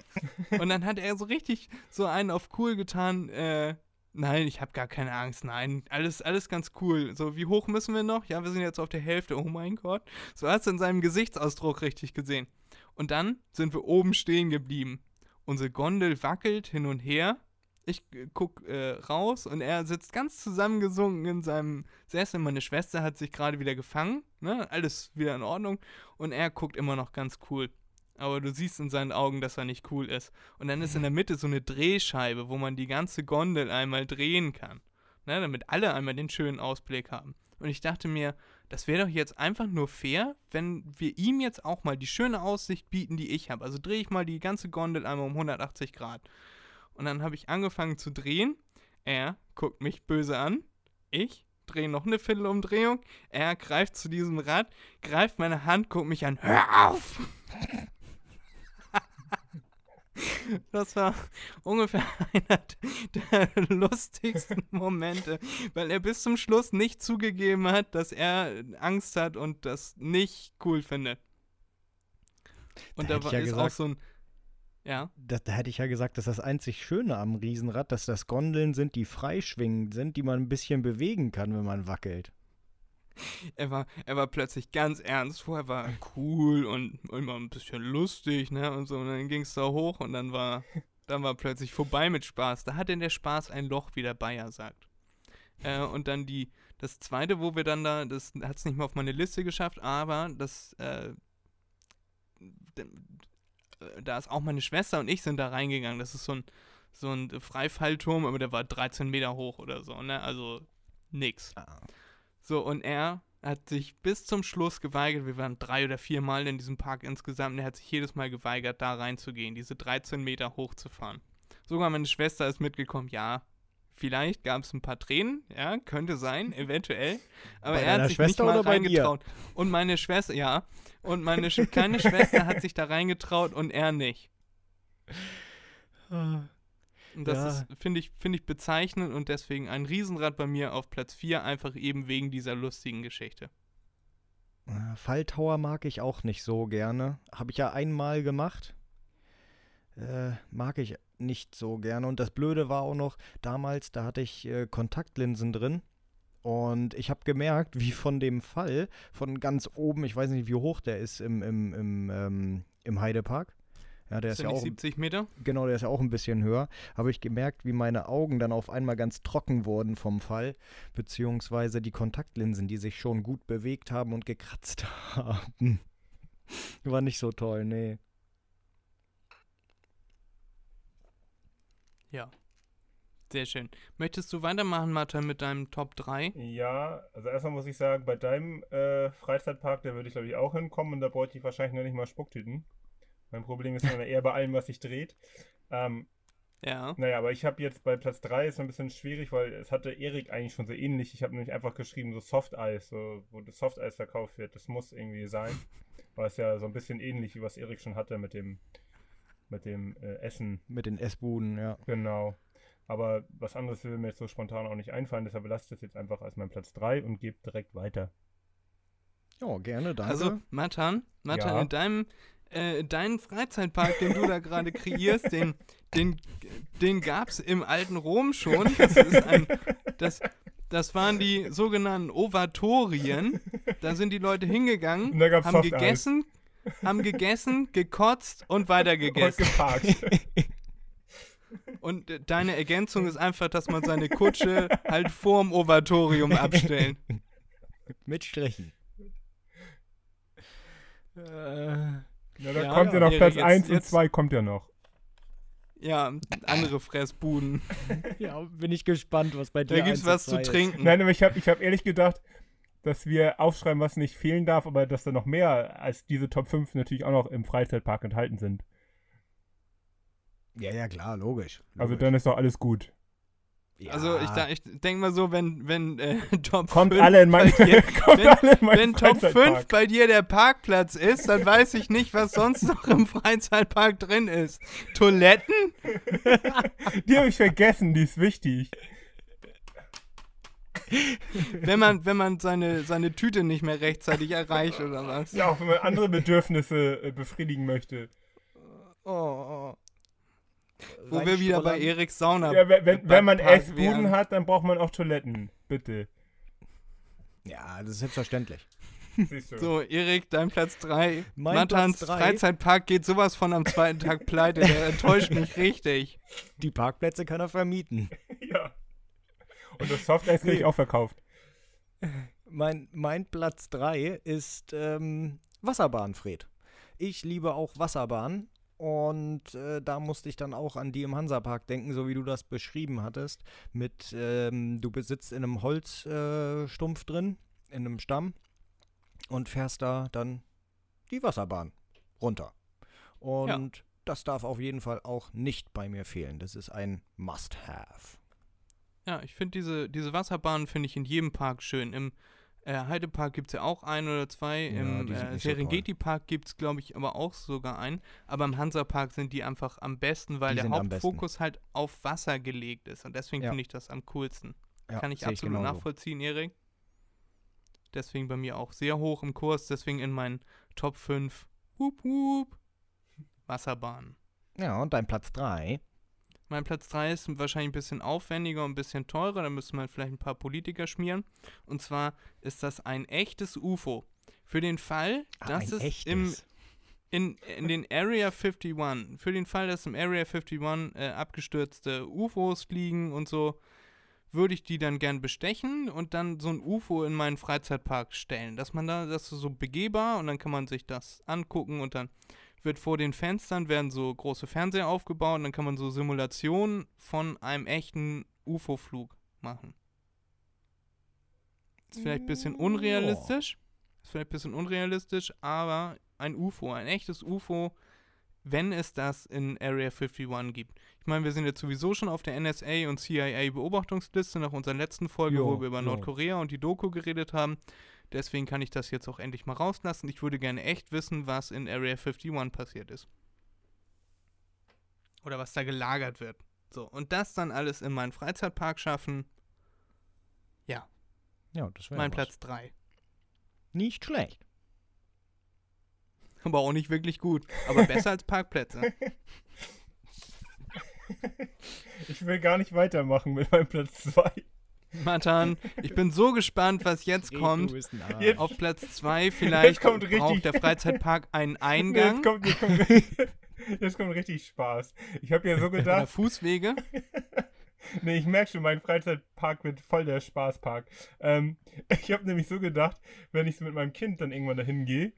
Und dann hat er so richtig so einen auf cool getan, äh, Nein, ich habe gar keine Angst. Nein, alles, alles ganz cool. So, wie hoch müssen wir noch? Ja, wir sind jetzt auf der Hälfte. Oh mein Gott. So hast du in seinem Gesichtsausdruck richtig gesehen. Und dann sind wir oben stehen geblieben. Unsere Gondel wackelt hin und her. Ich äh, guck äh, raus und er sitzt ganz zusammengesunken in seinem Sessel. Meine Schwester hat sich gerade wieder gefangen. Ne? Alles wieder in Ordnung. Und er guckt immer noch ganz cool aber du siehst in seinen Augen, dass er nicht cool ist. Und dann ist in der Mitte so eine Drehscheibe, wo man die ganze Gondel einmal drehen kann, ne, damit alle einmal den schönen Ausblick haben. Und ich dachte mir, das wäre doch jetzt einfach nur fair, wenn wir ihm jetzt auch mal die schöne Aussicht bieten, die ich habe. Also drehe ich mal die ganze Gondel einmal um 180 Grad. Und dann habe ich angefangen zu drehen. Er guckt mich böse an. Ich drehe noch eine Viertelumdrehung. Er greift zu diesem Rad, greift meine Hand, guckt mich an. Hör auf! Das war ungefähr einer der lustigsten Momente, weil er bis zum Schluss nicht zugegeben hat, dass er Angst hat und das nicht cool findet. Und da, Da hätte war, ich ja ist gesagt- auch so ein. Ja, Da, da hätte ich ja gesagt, dass das einzig Schöne am Riesenrad, dass das Gondeln sind, die freischwingend sind, die man ein bisschen bewegen kann, wenn man wackelt. er war, er war plötzlich ganz ernst. Vorher war er cool und immer ein bisschen lustig, ne? Und so. Und dann ging es da hoch und dann war, dann war plötzlich vorbei mit Spaß. Da hat denn der Spaß ein Loch, wie der Bayer sagt. Äh, und dann die, das zweite, wo wir dann da, das hat es nicht mehr auf meine Liste geschafft, aber das, äh, da ist auch meine Schwester und ich sind da reingegangen. Das ist so ein, so ein Freifallturm, aber der war 13 Meter hoch oder so, ne? Also nix. So, und er hat sich bis zum Schluss geweigert. Wir waren drei oder vier Mal in diesem Park insgesamt. Und er hat sich jedes Mal geweigert, da reinzugehen, diese 13 Meter hochzufahren. Sogar meine Schwester ist mitgekommen. Ja, vielleicht gab es ein paar Tränen. Ja, könnte sein, eventuell. Aber Bei er hat sich Schwester nicht mal reingetraut. Und meine Schwester, ja. Und meine kleine Schwester hat sich da reingetraut und er nicht. Und das Ja. ist, finde ich, finde ich bezeichnend und deswegen ein Riesenrad bei mir auf Platz 4, einfach eben wegen dieser lustigen Geschichte. Äh, Falltower mag ich auch nicht so gerne. Habe ich ja einmal gemacht. Äh, mag ich nicht so gerne. Und das Blöde war auch noch, damals, da hatte ich äh, Kontaktlinsen drin. Und ich habe gemerkt, wie von dem Fall, von ganz oben, ich weiß nicht, wie hoch der ist im, im, im, ähm, im Heidepark. Ja, der ist, Ist ja auch 70 Meter? Genau, der ist ja auch ein bisschen höher. Habe ich gemerkt, wie meine Augen dann auf einmal ganz trocken wurden vom Fall, beziehungsweise die Kontaktlinsen, die sich schon gut bewegt haben und gekratzt haben. War nicht so toll, nee. Ja. Sehr schön. Möchtest du weitermachen, Martha, mit deinem Top 3? Ja, also erstmal muss ich sagen, bei deinem äh, Freizeitpark, da würde ich glaube ich auch hinkommen und da bräuchte ich wahrscheinlich noch nicht mal Spucktüten. Mein Problem ist eher bei allem, was sich dreht. Ähm, Ja. naja, aber ich habe jetzt bei Platz 3 ist ein bisschen schwierig, weil es hatte Erik eigentlich schon so ähnlich. Ich habe nämlich einfach geschrieben, so Softeis, so, wo das Softeis verkauft wird. Das muss irgendwie sein. Weil es ja so ein bisschen ähnlich, wie was Erik schon hatte mit dem, mit dem äh, Essen. Mit den Essbuden, ja. Genau. Aber was anderes will mir jetzt so spontan auch nicht einfallen, deshalb lasse ich das jetzt einfach als mein Platz 3 und gebe direkt weiter. Ja, gerne, danke. Also, Matan, Matan, Ja. in deinem äh, deinen Freizeitpark, den du da gerade kreierst, den, den, den gab es im alten Rom schon. Das, ist ein, das, das waren die sogenannten Ovatorien. Da sind die Leute hingegangen, Und da gab's haben gegessen, haben gegessen, gekotzt und weiter Und geparkt. Und äh, deine Ergänzung ist einfach, dass man seine Kutsche halt vorm Ovatorium abstellen. Mit Strichen. Äh, Ja, da Ja, kommt ja, ja, noch Platz jetzt- 1 und jetzt- 2 kommt ja noch. Ja, andere Fressbuden. Ja, bin ich gespannt, was bei dir Da gibt's eins und was zu zwei ist. trinken. Nein, aber ich habe ich hab ehrlich gedacht, dass wir aufschreiben, was nicht fehlen darf, aber dass da noch mehr als diese Top 5 natürlich auch noch im Freizeitpark enthalten sind. Ja, ja, klar, logisch. Also logisch. dann ist doch alles gut. Ja. Also ich, ich denke mal so, wenn, wenn äh, Top Kommt 5 alle in mein, bei dir, wenn- in meinen wenn Top 5 Freizeitpark. bei dir der Parkplatz ist, dann weiß ich nicht, was sonst noch im Freizeitpark drin ist. Toiletten? Die habe ich vergessen, die ist wichtig. Wenn man, wenn man seine, seine Tüte nicht mehr rechtzeitig erreicht oder was? Ja, auch wenn man andere Bedürfnisse äh, befriedigen möchte. Oh, oh. Wo wir wieder bei. Eriks Sauna Ja, wenn, wenn, wenn man Essbuden hat, dann braucht man auch Toiletten. Bitte. Ja, das ist selbstverständlich. So, Erik, dein Platz 3. Mein Matans Platz drei. Freizeitpark geht sowas von am zweiten Tag pleite. Der enttäuscht mich richtig. Die Parkplätze kann er vermieten. Ja. Und das Softeis kriege ich auch verkauft. Mein, mein Platz 3 ist ähm, Wasserbahn, Fred. Ich liebe auch Wasserbahn. Und äh, da musste ich dann auch an die im Hansapark denken, so wie du das beschrieben hattest. Mit, ähm, du besitzt in einem Holzstumpf äh, drin, in einem Stamm, und fährst da dann die Wasserbahn runter. Und das darf auf jeden Fall auch nicht bei mir fehlen. Das ist ein Must-Have. Ja, ich finde diese, diese Wasserbahnen finde ich in jedem Park schön. Im äh, Heidepark gibt es ja auch ein oder zwei. Ja, Im äh, so. Serengeti-Park gibt es, glaube ich, aber auch sogar einen. Aber im Hansapark sind die einfach am besten, weil Die der. Hauptfokus halt auf Wasser gelegt ist. Und deswegen Ja. finde ich das am coolsten. Ja, Kann ich absolut genauso. nachvollziehen, Erik. Deswegen bei mir auch sehr hoch im Kurs. Deswegen in meinen Top 5. Hup, hup. Wasserbahn. Ja, und dein Platz 3. Mein Platz 3 ist wahrscheinlich ein bisschen aufwendiger und ein bisschen teurer. Da müsste man vielleicht ein paar Politiker schmieren. Und zwar ist das ein echtes UFO. Für den Fall, Ah, dass es echtes. im, in, in den Area 51, für den Fall, dass im Area 51 äh, abgestürzte UFOs fliegen und so, würde ich die dann gern bestechen und dann so ein UFO in meinen Freizeitpark stellen. Dass man da, das ist so begehbar und dann kann man sich das angucken und dann wird vor den Fenstern werden so große Fernseher aufgebaut und dann kann man so Simulationen von einem echten UFO-Flug machen. Ist vielleicht ein bisschen unrealistisch. Ist vielleicht ein bisschen unrealistisch, aber ein UFO, ein echtes UFO, wenn es das in Area 51 gibt. Ich meine, wir sind jetzt sowieso schon auf der NSA und CIA Beobachtungsliste nach unserer letzten Folge, Jo, wo wir über jo. Nordkorea und die Doku geredet haben. Deswegen kann ich das jetzt auch endlich mal rauslassen. Ich würde gerne echt wissen, was in Area 51 passiert ist. Oder was da gelagert wird. So, und das dann alles in meinen Freizeitpark schaffen, Ja, das wäre mein was. Platz 3. Nicht schlecht. Aber auch nicht wirklich gut. Aber besser als Parkplätze. Ich will gar nicht weitermachen mit meinem Platz 2. Matan, ich bin so gespannt, was jetzt kommt. Jetzt- Auf Platz 2 vielleicht kommt braucht der Freizeitpark einen Eingang Jetzt kommt, jetzt, kommt, jetzt kommt richtig Spaß. Ich habe ja so oder gedacht, Fußwege. nee, ich merke schon, mein Freizeitpark wird voll der Spaßpark. Ähm, ich habe nämlich so gedacht, wenn ich mit meinem Kind dann irgendwann dahin gehe,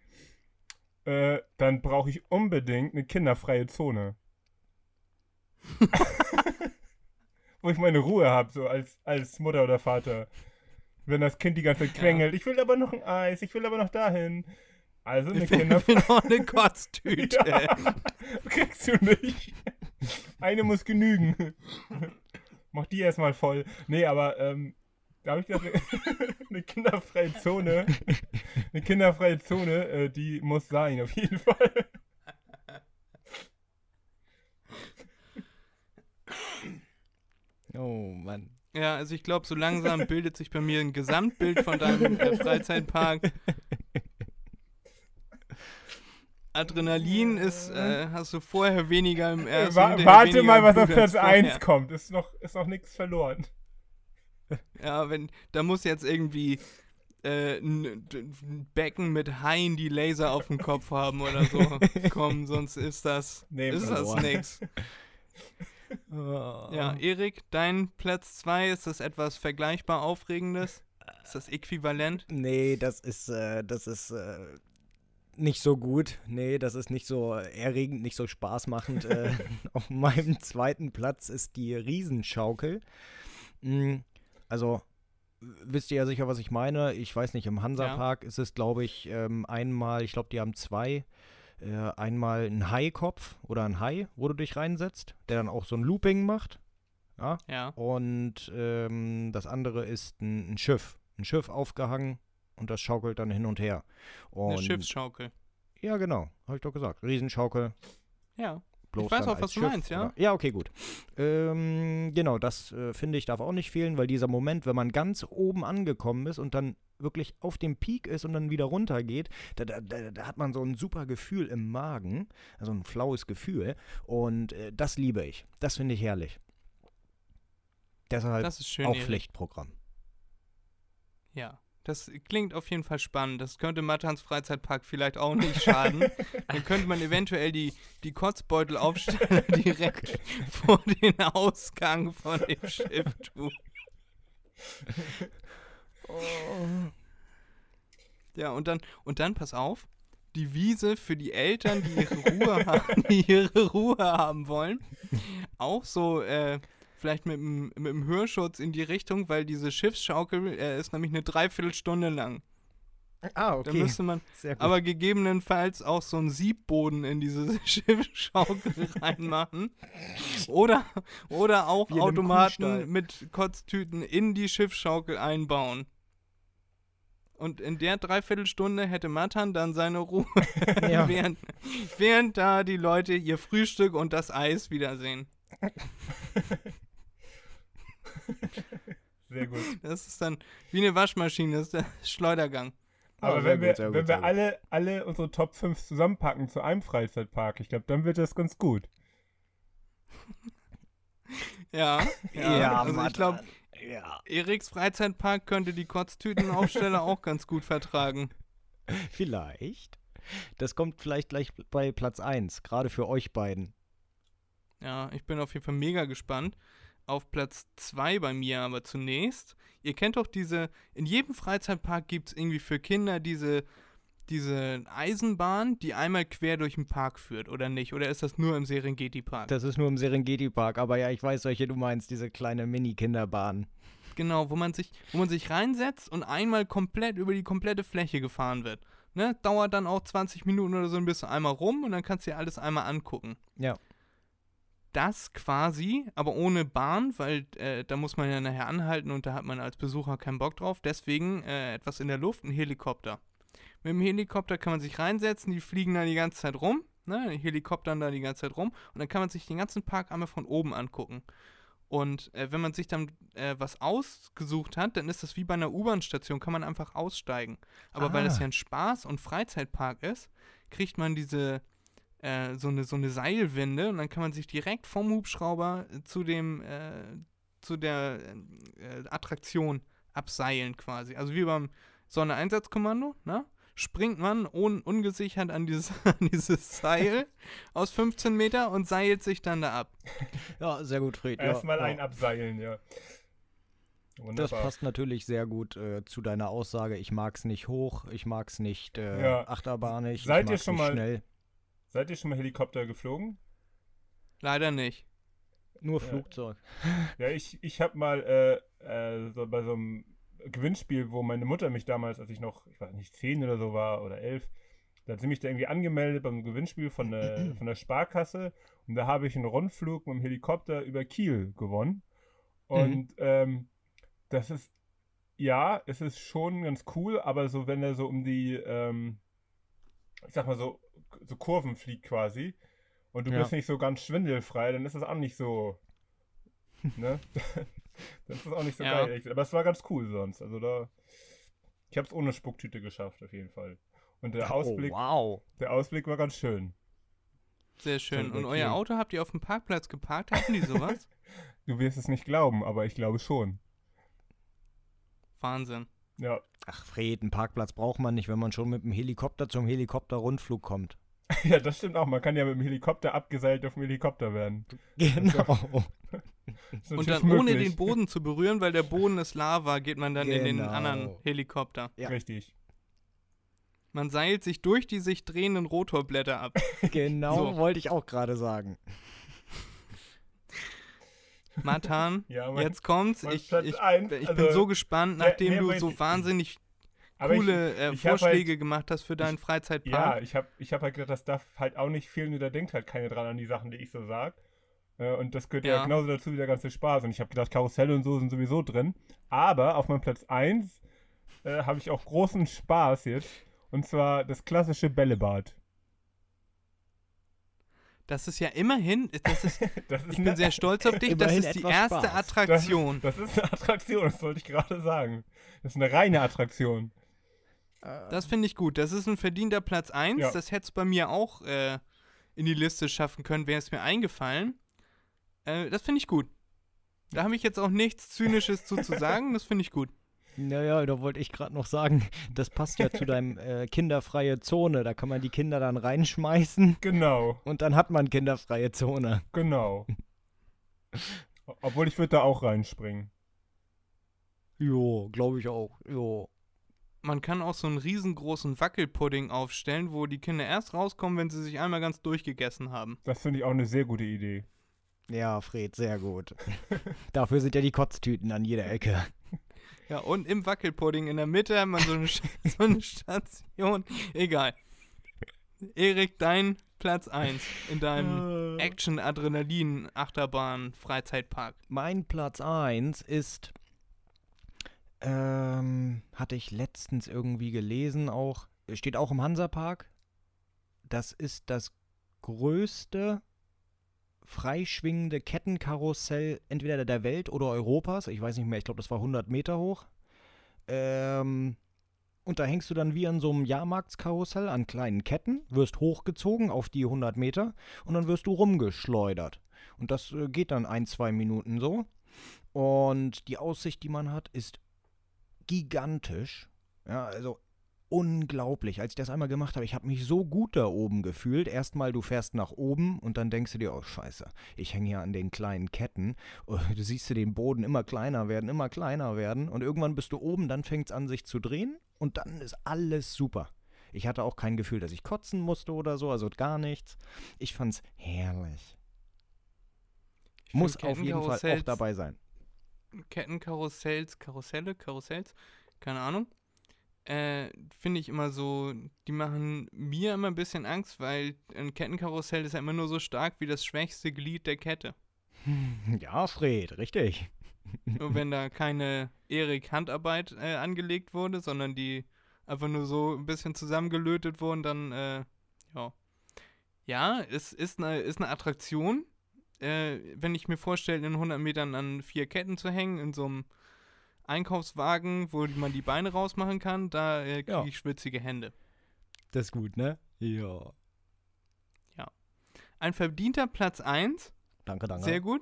äh, dann brauche ich unbedingt eine kinderfreie Zone. Wo ich meine Ruhe habe, so als, als Mutter oder Vater. Wenn das Kind die ganze Zeit quengelt, ich will aber noch ein Eis, ich will aber noch dahin. Also eine Ich will noch eine Kotztüte. Ja, kriegst du nicht. Eine muss genügen. Mach die erstmal voll. Nee, aber ähm, da habe ich gedacht, eine kinderfreie Zone, eine kinderfreie Zone, äh, die muss sein, auf jeden Fall. Oh Mann. Ja, also ich glaube, so langsam bildet sich bei mir ein Gesamtbild von deinem äh, Freizeitpark. Adrenalin ist, äh, hast du vorher weniger im ersten. Wa warte mal, was auf Platz 1 vorher. kommt. Ist noch, ist noch nichts verloren. Ja, wenn, da muss jetzt irgendwie äh, ein Becken mit Haien, die Laser auf dem Kopf haben oder so kommen, sonst ist das, Nee, ist das nix. Oh. Ja, Erik, dein Platz 2, ist das etwas vergleichbar Aufregendes? Ist das äquivalent? Nee, das ist, äh, das ist, äh, nicht so gut. Nee, das ist nicht so erregend, nicht so spaßmachend. äh, auf meinem zweiten Platz ist die Riesenschaukel. Mm, Also, wisst ihr ja sicher, was ich meine. Ich weiß nicht, im Hansapark ist es, glaube ich, ähm, einmal, ich glaube, die haben zwei. Äh, einmal ein Haikopf oder ein Hai, wo du dich reinsetzt, der dann auch so ein Looping macht. Ja. Ja. Und ähm, das andere ist ein, ein Schiff. Ein Schiff aufgehangen und das schaukelt dann hin und her. Und Eine Schiffsschaukel. ja, genau, habe ich doch gesagt. Riesenschaukel. Ja. Bloß weiß dann auch, was du Schiff, meinst, ja? oder? Ja, okay, gut. Ähm, genau, das äh, finde ich darf auch nicht fehlen, weil dieser Moment, wenn man ganz oben angekommen ist und dann wirklich auf dem Peak ist und dann wieder runter geht, da, da, da, hat man so ein super Gefühl im Magen, also ein flaues Gefühl. Und äh, das liebe ich. Das finde ich herrlich. Deshalb Das ist schön. auch. Pflichtprogramm. Ja. Das klingt auf jeden Fall spannend. Das könnte Mattans Freizeitpark vielleicht auch nicht schaden. Dann könnte man eventuell die, die Kotzbeutelaufsteller direkt vor den Ausgang von dem Schiff tun. Ja, und dann, und dann, pass auf, die Wiese für die Eltern, die ihre Ruhe haben, die ihre Ruhe haben wollen. Auch so, äh, vielleicht mit dem, mit dem Hörschutz in die Richtung, weil diese Schiffsschaukel äh, ist nämlich eine Dreiviertelstunde lang. Ah, Da müsste man aber gegebenenfalls auch so einen Siebboden in diese Schiffsschaukel reinmachen. Oder, oder auch Wie Automaten mit Kotztüten in die Schiffsschaukel einbauen. Und in der Dreiviertelstunde hätte Matan dann seine Ruhe, ja. während, während da die Leute ihr Frühstück und das Eis wiedersehen. Sehr gut. Das ist dann wie eine Waschmaschine, das ist der Schleudergang. Aber sehr wenn gut, wir, gut, wenn wir alle, alle unsere Top 5 zusammenpacken zu einem Freizeitpark, ich glaube, dann wird das ganz gut. Ja, ja, also Mann, ich glaube, Ja. Eriks Freizeitpark könnte die Kotztütenaufsteller auch ganz gut vertragen. Vielleicht. Das kommt vielleicht gleich bei Platz 1, gerade für euch beiden. Ja, ich bin auf jeden Fall mega gespannt. Auf Platz 2 bei mir aber zunächst. Ihr kennt doch diese, in jedem Freizeitpark gibt es irgendwie für Kinder diese, diese Eisenbahn, die einmal quer durch den Park führt, oder nicht? Oder ist das nur im Serengeti-Park? Das ist nur im Serengeti-Park, aber ja, ich weiß, welche du meinst, diese kleine Mini-Kinderbahn. Genau, wo man sich, wo man sich reinsetzt und einmal komplett über die komplette Fläche gefahren wird. Ne? Dauert dann auch 20 Minuten oder so ein bisschen einmal rum und dann kannst du dir alles einmal angucken. Ja. Das quasi, aber ohne Bahn, weil äh, da muss man ja nachher anhalten und da hat man als Besucher keinen Bock drauf. Deswegen äh, etwas in der Luft, ein Helikopter. Mit dem Helikopter kann man sich reinsetzen, die fliegen dann die ganze Zeit rum, ne? Die Helikoptern da die ganze Zeit rum und dann kann man sich den ganzen Park einmal von oben angucken. Und äh, wenn man sich dann äh, was ausgesucht hat, dann ist das wie bei einer U-Bahn-Station, kann man einfach aussteigen. Aber weil das Ah. ja ein Spaß- und Freizeitpark ist, kriegt man diese äh, so, eine, so eine Seilwinde und dann kann man sich direkt vom Hubschrauber äh, zu dem äh, zu der äh, Attraktion abseilen quasi. Also wie beim Sonne-Einsatzkommando, ne? Springt man un ungesichert an dieses, an dieses Seil aus 15 Meter und seilt sich dann da ab. Ja, sehr gut, Fred. Ja, Erstmal ja. ein Abseilen, ja. Das Wunderbar. passt natürlich sehr gut äh, zu deiner Aussage. Ich mag's nicht hoch, ich mag's nicht äh, Ja. achterbahnig, Seid ich ihr mag's schon nicht mal- schnell. Seid ihr schon mal Helikopter geflogen? Leider nicht. Nur Ja. Flugzeug. Ja, ich, ich habe mal äh, äh, so bei so einem Gewinnspiel, wo meine Mutter mich damals, als ich noch, ich weiß nicht, zehn oder so war oder elf, da hat sie mich da irgendwie angemeldet beim Gewinnspiel von der, von der Sparkasse und da habe ich einen Rundflug mit dem Helikopter über Kiel gewonnen. Und ähm, das ist, ja, es ist schon ganz cool, aber so, wenn er so um die, ähm, ich sag mal so, so Kurven fliegt quasi und du Ja. bist nicht so ganz schwindelfrei, dann ist das auch nicht so, ne? das ist auch nicht so Ja. geil. Aber es war ganz cool sonst. Also da, ich habe es ohne Spucktüte geschafft, auf jeden Fall. Und der Ausblick, Oh, wow. der Ausblick war ganz schön. Sehr schön. Und euer. Auto habt ihr auf dem Parkplatz geparkt? Hatten die sowas? Du wirst es nicht glauben, aber ich glaube schon. Wahnsinn. Ja. Ach, Fred, einen Parkplatz braucht man nicht, wenn man schon mit dem Helikopter zum Helikopter-Rundflug kommt. Ja, das stimmt auch. Man kann ja mit dem Helikopter abgeseilt auf dem Helikopter werden. Genau. Ist Und dann ohne möglich. den Boden zu berühren, weil der Boden ist Lava, geht man dann in den Genau. anderen Helikopter. Ja. Richtig. Man seilt sich durch die sich drehenden Rotorblätter ab. Genau, So. wollte ich auch gerade sagen. Matan, Ja, mein- jetzt kommt's. mein Ich, ich, eins, ich also- bin so gespannt, Ja, nachdem nee, du aber so wahnsinnig ich- coole äh, ich hab Vorschläge halt- gemacht hast für deinen Ja, Freizeitpark. ich habe ich hab halt gedacht, das darf halt auch nicht fehlen und da denkt halt keiner dran an die Sachen, die ich so sag. Äh, Und das gehört ja. Ja. genauso dazu wie der ganze Spaß. Und ich habe gedacht, Karusselle und so sind sowieso drin. Aber auf meinem Platz 1 äh, habe ich auch großen Spaß jetzt. Und zwar das klassische Bällebad. Das ist ja immerhin, das ist, Das ist ich bin sehr stolz auf dich, das ist die erste Spaß. Attraktion. Das ist, das ist eine Attraktion, das wollte ich gerade sagen. Das ist eine reine Attraktion. Das finde ich gut. Das ist ein verdienter Platz 1. Ja. Das hätte es bei mir auch äh, in die Liste schaffen können, wäre es mir eingefallen. Äh, das finde ich gut. Da habe ich jetzt auch nichts Zynisches zu, zu sagen. Das finde ich gut. Naja, da wollte ich gerade noch sagen, das passt ja zu deinem äh, kinderfreie Zone. Da kann man die Kinder dann reinschmeißen Genau, und dann hat man kinderfreie Zone. genau. Obwohl ich würde da auch reinspringen. Jo, glaube ich auch. Jo. Man kann auch so einen riesengroßen Wackelpudding aufstellen, wo die Kinder erst rauskommen, wenn sie sich einmal ganz durchgegessen haben. Das finde ich auch eine sehr gute Idee. Ja, Fred, sehr gut. Dafür sind ja die Kotztüten an jeder Ecke. Ja, und im Wackelpudding in der Mitte hat man so eine, so eine Station. Egal. Erik, dein Platz 1 in deinem Action-Adrenalin-Achterbahn-Freizeitpark. Mein Platz 1 ist, ähm, hatte ich letztens irgendwie gelesen, auch, steht auch im Hansapark. Das ist das größte freischwingende Kettenkarussell entweder der Welt oder Europas. Ich weiß nicht mehr, ich glaube, das war 100 Meter hoch. Ähm, und da hängst du dann wie an so einem Jahrmarktskarussell an kleinen Ketten, wirst hochgezogen auf die 100 Meter und dann wirst du rumgeschleudert. Und das äh, geht dann ein, zwei Minuten so. Und die Aussicht, die man hat, ist gigantisch. Ja, also unglaublich. Als ich das einmal gemacht habe, ich habe mich so gut da oben gefühlt. Erstmal, du fährst nach oben und dann denkst du dir, oh scheiße, ich hänge hier an den kleinen Ketten. Oh, Du siehst du den Boden immer kleiner werden, immer kleiner werden. Und irgendwann bist du oben, dann fängt es an, sich zu drehen. Und dann ist alles super. Ich hatte auch kein Gefühl, dass ich kotzen musste oder so, also gar nichts. Ich fand's herrlich. Ich Muss auf jeden Fall auch dabei sein. Kettenkarussells, Karusselle, Karussells, keine Ahnung. Äh, finde ich immer so, die machen mir immer ein bisschen Angst, weil ein Kettenkarussell ist ja immer nur so stark wie das schwächste Glied der Kette. Ja, Fred, richtig. Nur wenn da keine Erik-Handarbeit äh, angelegt wurde, sondern die einfach nur so ein bisschen zusammengelötet wurden, dann, äh, ja. Ja, es ist eine, ist eine Attraktion. Äh, wenn ich mir vorstelle, in 100 Metern an vier Ketten zu hängen, in so einem Einkaufswagen, wo man die Beine rausmachen kann, da äh, kriege Ja. ich schwitzige Hände. Das ist gut, ne? Ja. Ein verdienter Platz 1, Danke, danke. sehr gut.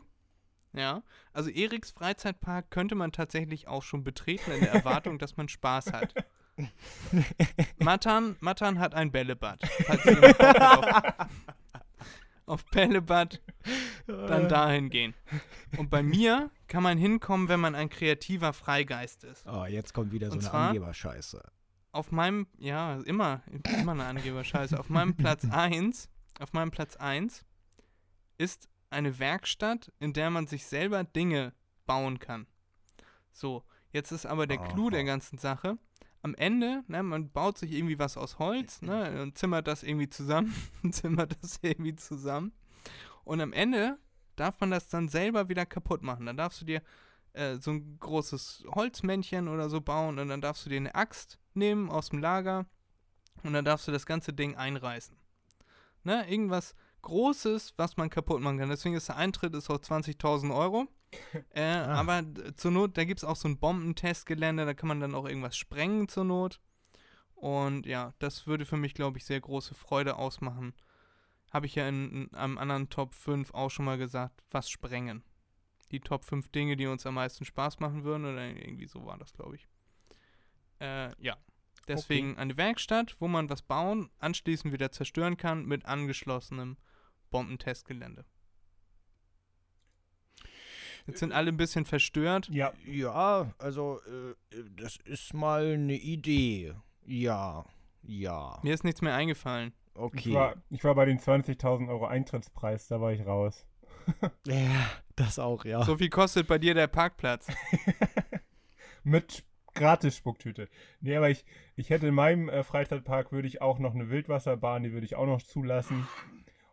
Ja, also Eriks Freizeitpark könnte man tatsächlich auch schon betreten in der Erwartung, dass man Spaß hat. Matan, Matan hat ein Bällebad. Falls auf Bällebad, dann dahin gehen. Und bei mir kann man hinkommen, wenn man ein kreativer Freigeist ist. Oh, jetzt kommt wieder so Und eine Angeberscheiße. Auf meinem, ja, immer, immer eine Angeberscheiße. Auf meinem Platz 1, auf meinem Platz 1 ist eine Werkstatt, in der man sich selber Dinge bauen kann. So, jetzt ist aber der Clou der Aha. ganzen Sache. Am Ende, ne, man baut sich irgendwie was aus Holz, ne, und zimmert das irgendwie zusammen, zimmert das irgendwie zusammen. Und am Ende darf man das dann selber wieder kaputt machen. Dann darfst du dir äh, so ein großes Holzmännchen oder so bauen und dann darfst du dir eine Axt nehmen aus dem Lager und dann darfst du das ganze Ding einreißen. Ne, irgendwas Großes, was man kaputt machen kann. Deswegen ist der Eintritt ist auch 20.000 Euro. Äh, Ah. Aber zur Not, da gibt es auch so ein Bombentestgelände, da kann man dann auch irgendwas sprengen zur Not. Und ja, das würde für mich, glaube ich, sehr große Freude ausmachen. Habe ich ja in, in einem anderen Top 5 auch schon mal gesagt, was sprengen. Die Top 5 Dinge, die uns am meisten Spaß machen würden, oder irgendwie so war das, glaube ich. Äh, ja. Deswegen eine Werkstatt, wo man was bauen, anschließend wieder zerstören kann mit angeschlossenem Bombentestgelände. Jetzt sind alle ein bisschen verstört. Ja, Ja, also, äh, das ist mal eine Idee. Ja. Ja, Mir ist nichts mehr eingefallen. Okay. Ich, war, ich war bei den 20.000 Euro Eintrittspreis, da war ich raus. ja, das auch, ja. So viel kostet bei dir der Parkplatz. Mit gratis Spucktüte. Nee, aber ich, ich hätte in meinem äh, Freizeitpark würde ich auch noch eine Wildwasserbahn, die würde ich auch noch zulassen.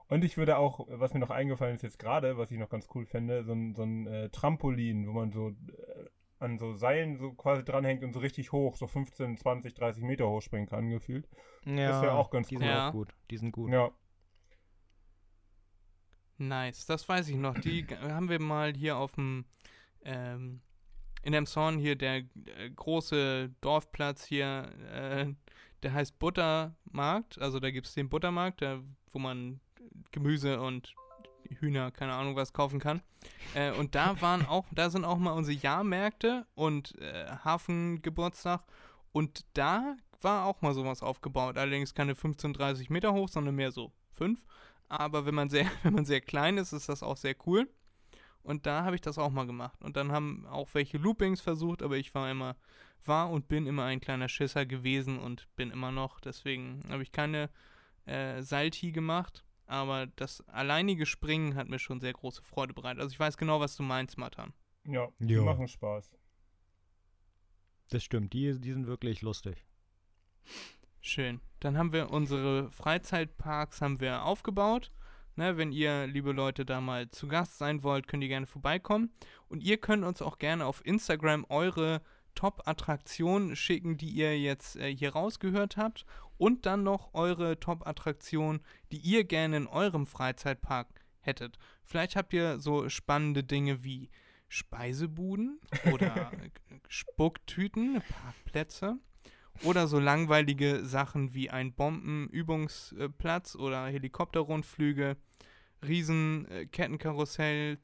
Und ich würde auch, was mir noch eingefallen ist jetzt gerade, was ich noch ganz cool fände, so ein, so ein äh, Trampolin, wo man so äh, an so Seilen so quasi dranhängt und so richtig hoch, so 15, 20, 30 Meter hochspringen kann, gefühlt. ja, wär auch ganz die cool. sind Ja. auch gut. Die sind gut. Ja, Nice, das weiß ich noch. Die haben wir mal hier auf dem, ähm, in Emshorn hier, der äh, große Dorfplatz hier, äh, der heißt Buttermarkt. Also da gibt es den Buttermarkt, da, wo man Gemüse und Hühner, keine Ahnung was, kaufen kann. Äh, und da waren auch, da sind auch mal unsere Jahrmärkte und äh, Hafengeburtstag. Und da war auch mal sowas aufgebaut. Allerdings keine 15, 30 Meter hoch, sondern mehr so 5. Aber wenn man sehr, wenn man sehr klein ist, ist das auch sehr cool. Und da habe ich das auch mal gemacht. Und dann haben auch welche Loopings versucht, aber ich war immer, war und bin immer ein kleiner Schisser gewesen und bin immer noch. Deswegen habe ich keine äh, Salti gemacht. Aber das alleinige Springen hat mir schon sehr große Freude bereitet. Also ich weiß genau, was du meinst, Matan. ja, die Jo. machen Spaß. Das stimmt, die, die sind wirklich lustig. Schön. Dann haben wir unsere Freizeitparks haben wir aufgebaut. Ne, wenn ihr, liebe Leute, da mal zu Gast sein wollt, könnt ihr gerne vorbeikommen. Und ihr könnt uns auch gerne auf Instagram eure Top-Attraktionen schicken, die ihr jetzt äh, hier rausgehört habt. Und dann noch eure Top-Attraktionen, die ihr gerne in eurem Freizeitpark hättet. Vielleicht habt ihr so spannende Dinge wie Speisebuden oder äh, Spucktüten, Parkplätze. Oder so langweilige Sachen wie ein Bombenübungsplatz oder Helikopterrundflüge, riesen äh, Karusselli,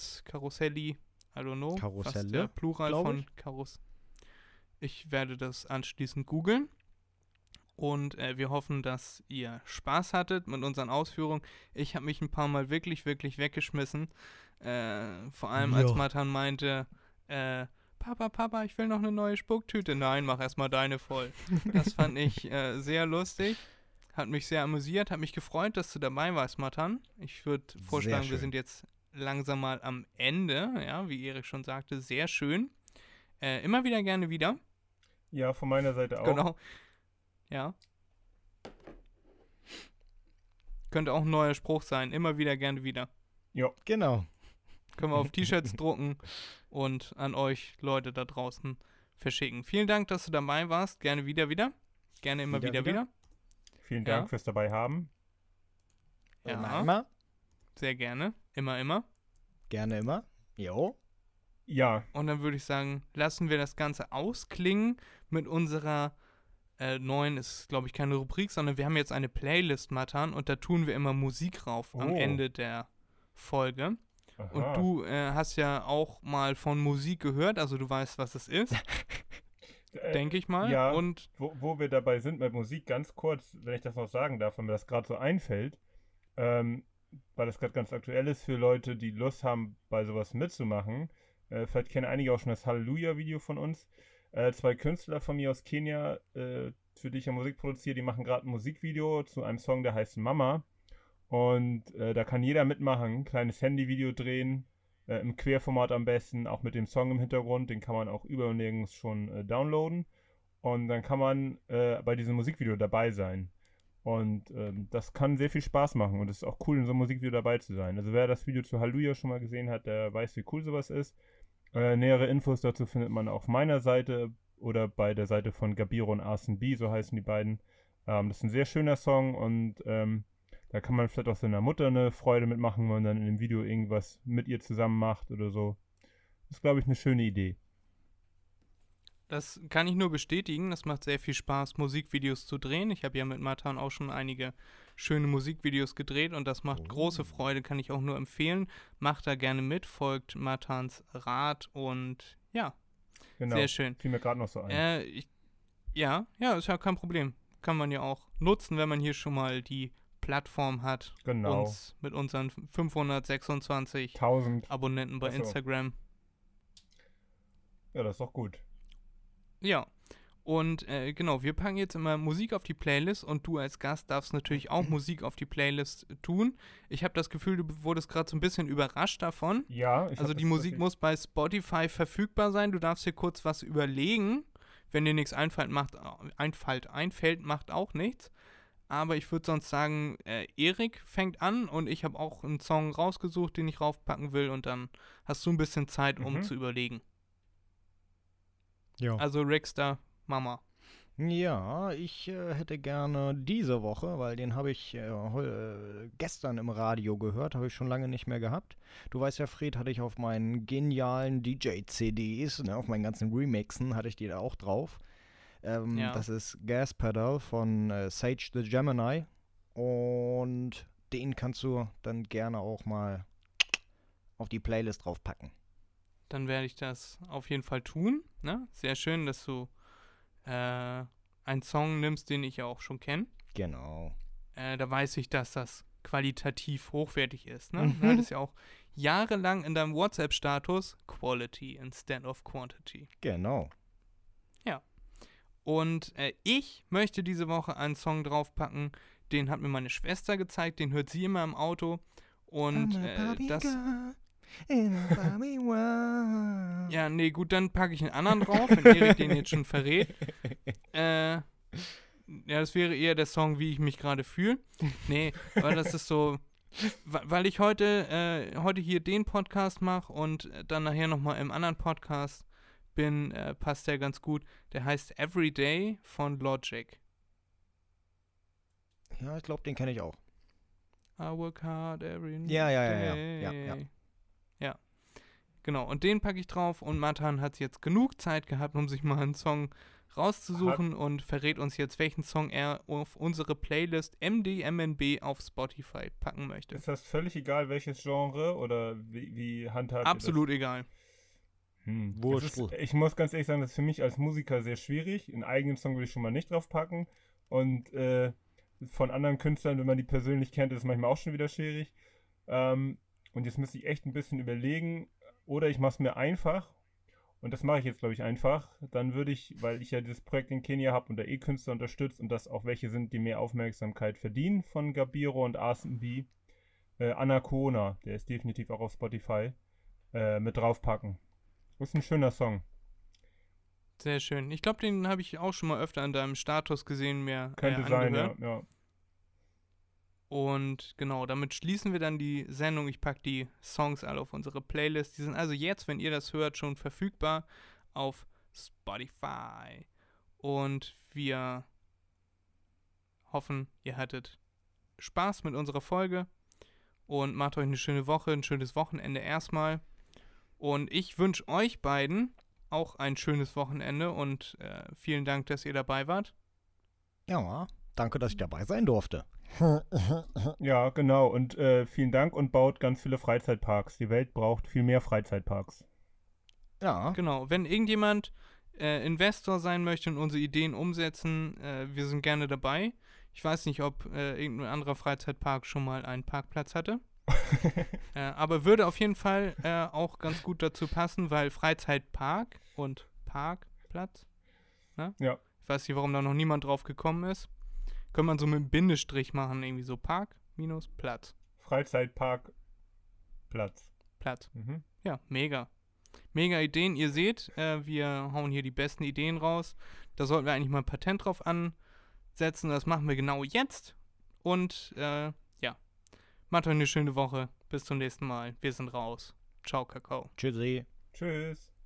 I don't know. Karusselle, der Plural von ich. Karus. Ich werde das anschließend googeln. Und äh, wir hoffen, dass ihr Spaß hattet mit unseren Ausführungen. Ich habe mich ein paar Mal wirklich, wirklich weggeschmissen. Äh, vor allem als Ja. Matan meinte, äh, Papa, Papa, ich will noch eine neue Spucktüte. Nein, mach erstmal deine voll. Das fand ich äh, sehr lustig. Hat mich sehr amüsiert, hat mich gefreut, dass du dabei warst, Matan. Ich würde vorschlagen, wir sind jetzt langsam mal am Ende, ja, wie Erik schon sagte, sehr schön. Äh, immer wieder gerne wieder. Ja, von meiner Seite auch. Genau. Ja. Könnte auch ein neuer Spruch sein. Immer wieder gerne wieder. Genau. Können wir auf T-Shirts drucken und an euch Leute da draußen verschicken. Vielen Dank, dass du dabei warst. Gerne wieder, wieder. Gerne immer Wieder, wieder, wieder. wieder. Vielen Dank Ja. fürs dabei haben. Ja, Immer, immer. sehr gerne. Immer, immer. Gerne immer. Jo. Ja, Und dann würde ich sagen, lassen wir das Ganze ausklingen mit unserer äh, neuen, ist glaube ich keine Rubrik, sondern wir haben jetzt eine Playlist, Matan, und da tun wir immer Musik rauf am Oh. Ende der Folge. aha. Und du äh, hast ja auch mal von Musik gehört, also du weißt, was es ist, Äh, denke ich mal. ja. Und wo, wo wir dabei sind mit Musik, ganz kurz, wenn ich das noch sagen darf, wenn mir das gerade so einfällt, ähm, weil das gerade ganz aktuell ist für Leute, die Lust haben, bei sowas mitzumachen. Äh, vielleicht kennen einige auch schon das Halleluja-Video von uns. Äh, zwei Künstler von mir aus Kenia, äh, für die ich ja Musik produziere, die machen gerade ein Musikvideo zu einem Song, der heißt Mama. Und äh, da kann jeder mitmachen, ein kleines Handyvideo drehen, äh, im Querformat am besten, auch mit dem Song im Hintergrund, den kann man auch über und nirgends schon äh, downloaden. Und dann kann man bei diesem Musikvideo dabei sein. Und ähm, das kann sehr viel Spaß machen und es ist auch cool, in so einem Musikvideo dabei zu sein. Also wer das Video zu Halleluja schon mal gesehen hat, der weiß, wie cool sowas ist. Äh, nähere Infos dazu findet man auf meiner Seite oder bei der Seite von Gabiro und Arsen B, so heißen die beiden. Ähm, das ist ein sehr schöner Song und ähm, da kann man vielleicht auch seiner Mutter eine Freude mitmachen, wenn man dann in dem Video irgendwas mit ihr zusammen macht oder so. Das ist, glaube ich, eine schöne Idee. Das kann ich nur bestätigen. Das macht sehr viel Spaß, Musikvideos zu drehen. Ich habe ja mit Matan auch schon einige schöne Musikvideos gedreht und das macht große Freude, kann ich auch nur empfehlen. Macht da gerne mit, folgt Matans Rat und ja, Genau. sehr schön. Fiel mir gerade noch so ein. Äh, ich, ja, ja, ist ja kein Problem. Kann man ja auch nutzen, wenn man hier schon mal die Plattform hat, genau. uns mit unseren 526 1000. Abonnenten bei Ach so. Instagram. Ja, das ist doch gut. Ja. Und äh, genau, wir packen jetzt immer Musik auf die Playlist und du als Gast darfst natürlich auch Musik auf die Playlist tun. Ich habe das Gefühl, du wurdest gerade so ein bisschen überrascht davon. Ja, ich Also die Musik muss bei Spotify verfügbar sein. Du darfst dir kurz was überlegen. Wenn dir nichts einfällt, macht, einfällt, einfällt, macht auch nichts. Aber ich würde sonst sagen, äh, Erik fängt an und ich habe auch einen Song rausgesucht, den ich raufpacken will und dann hast du ein bisschen Zeit, um Mhm. zu überlegen. Ja. Also Rickster, Mama. Ja, ich äh, hätte gerne diese Woche, weil den habe ich äh, äh, gestern im Radio gehört, habe ich schon lange nicht mehr gehabt. Du weißt ja, Fred, hatte ich auf meinen genialen DJ-CDs, ne, auf meinen ganzen Remixen, hatte ich die da auch drauf. Ähm, Ja. Das ist Gas Pedal von äh, Sage the Gemini und den kannst du dann gerne auch mal auf die Playlist draufpacken. Dann werde ich das auf jeden Fall tun. Ne? Sehr schön, dass du äh, einen Song nimmst, den ich ja auch schon kenne. Genau. äh, da weiß ich, dass das qualitativ hochwertig ist. Ne? Mhm. Du hattest ja auch jahrelang in deinem WhatsApp-Status Quality instead of Quantity. Genau. Und äh, ich möchte diese Woche einen Song draufpacken, den hat mir meine Schwester gezeigt, den hört sie immer im Auto. Und äh, das. Ja, nee, gut, dann packe ich einen anderen drauf, wenn Erik den jetzt schon verrät. Äh, ja, das wäre eher der Song, wie ich mich gerade fühle. Nee, weil das ist so, weil ich heute, äh, heute hier den Podcast mache und dann nachher nochmal im anderen Podcast bin, äh, passt der ganz gut. Der heißt Everyday von Logic. Ja, ich glaube, den kenne ich auch. I work hard every Ja, ja, ja, ja. day. Ja, ja. Ja. Genau, und den packe ich drauf und Matan hat jetzt genug Zeit gehabt, um sich mal einen Song rauszusuchen und verrät uns jetzt, welchen Song er auf unsere Playlist MDMNB auf Spotify packen möchte. Ist das völlig egal, welches Genre oder wie, wie handhabt ihr das? Absolut egal. Hm. Ist, ich muss ganz ehrlich sagen, das ist für mich als Musiker sehr schwierig. Einen eigenen Song will ich schon mal nicht draufpacken. Und äh, von anderen Künstlern, wenn man die persönlich kennt, ist es manchmal auch schon wieder schwierig. Ähm, und jetzt müsste ich echt ein bisschen überlegen. Oder ich mache es mir einfach. Und das mache ich jetzt, glaube ich, einfach. Dann würde ich, weil ich ja dieses Projekt in Kenia habe und da eh Künstler unterstützt und das auch welche sind, die mehr Aufmerksamkeit verdienen von Gabiro und RB, äh, Anacona, der ist definitiv auch auf Spotify, äh, mit draufpacken. Das ist ein schöner Song. Sehr schön. Ich glaube, den habe ich auch schon mal öfter an deinem Status gesehen, mir Könnte äh, sein, ja, ja. Und genau, damit schließen wir dann die Sendung. Ich packe die Songs alle auf unsere Playlist. Die sind also jetzt, wenn ihr das hört, schon verfügbar auf Spotify. Und wir hoffen, ihr hattet Spaß mit unserer Folge und macht euch eine schöne Woche, ein schönes Wochenende erstmal. Und ich wünsche euch beiden auch ein schönes Wochenende und äh, vielen Dank, dass ihr dabei wart. Ja, danke, dass ich dabei sein durfte. Ja, genau. Und äh, vielen Dank und baut ganz viele Freizeitparks. Die Welt braucht viel mehr Freizeitparks. Ja, Genau, wenn irgendjemand äh, Investor sein möchte und unsere Ideen umsetzen, äh, wir sind gerne dabei. Ich weiß nicht, ob äh, irgendein anderer Freizeitpark schon mal einen Parkplatz hatte. äh, aber würde auf jeden Fall äh, auch ganz gut dazu passen, weil Freizeitpark und Parkplatz, ne? Ja. Ich weiß nicht, warum da noch niemand drauf gekommen ist. Könnte man so mit einem Bindestrich machen, irgendwie so Park minus Platz. Freizeitpark Platz. Platz. Mhm. Ja, mega. Mega Ideen. Ihr seht, äh, wir hauen hier die besten Ideen raus. Da sollten wir eigentlich mal ein Patent drauf ansetzen. Das machen wir genau jetzt. Und äh, ja, macht euch eine schöne Woche. Bis zum nächsten Mal. Wir sind raus. Ciao, Kakao. tschüssi. Tschüss.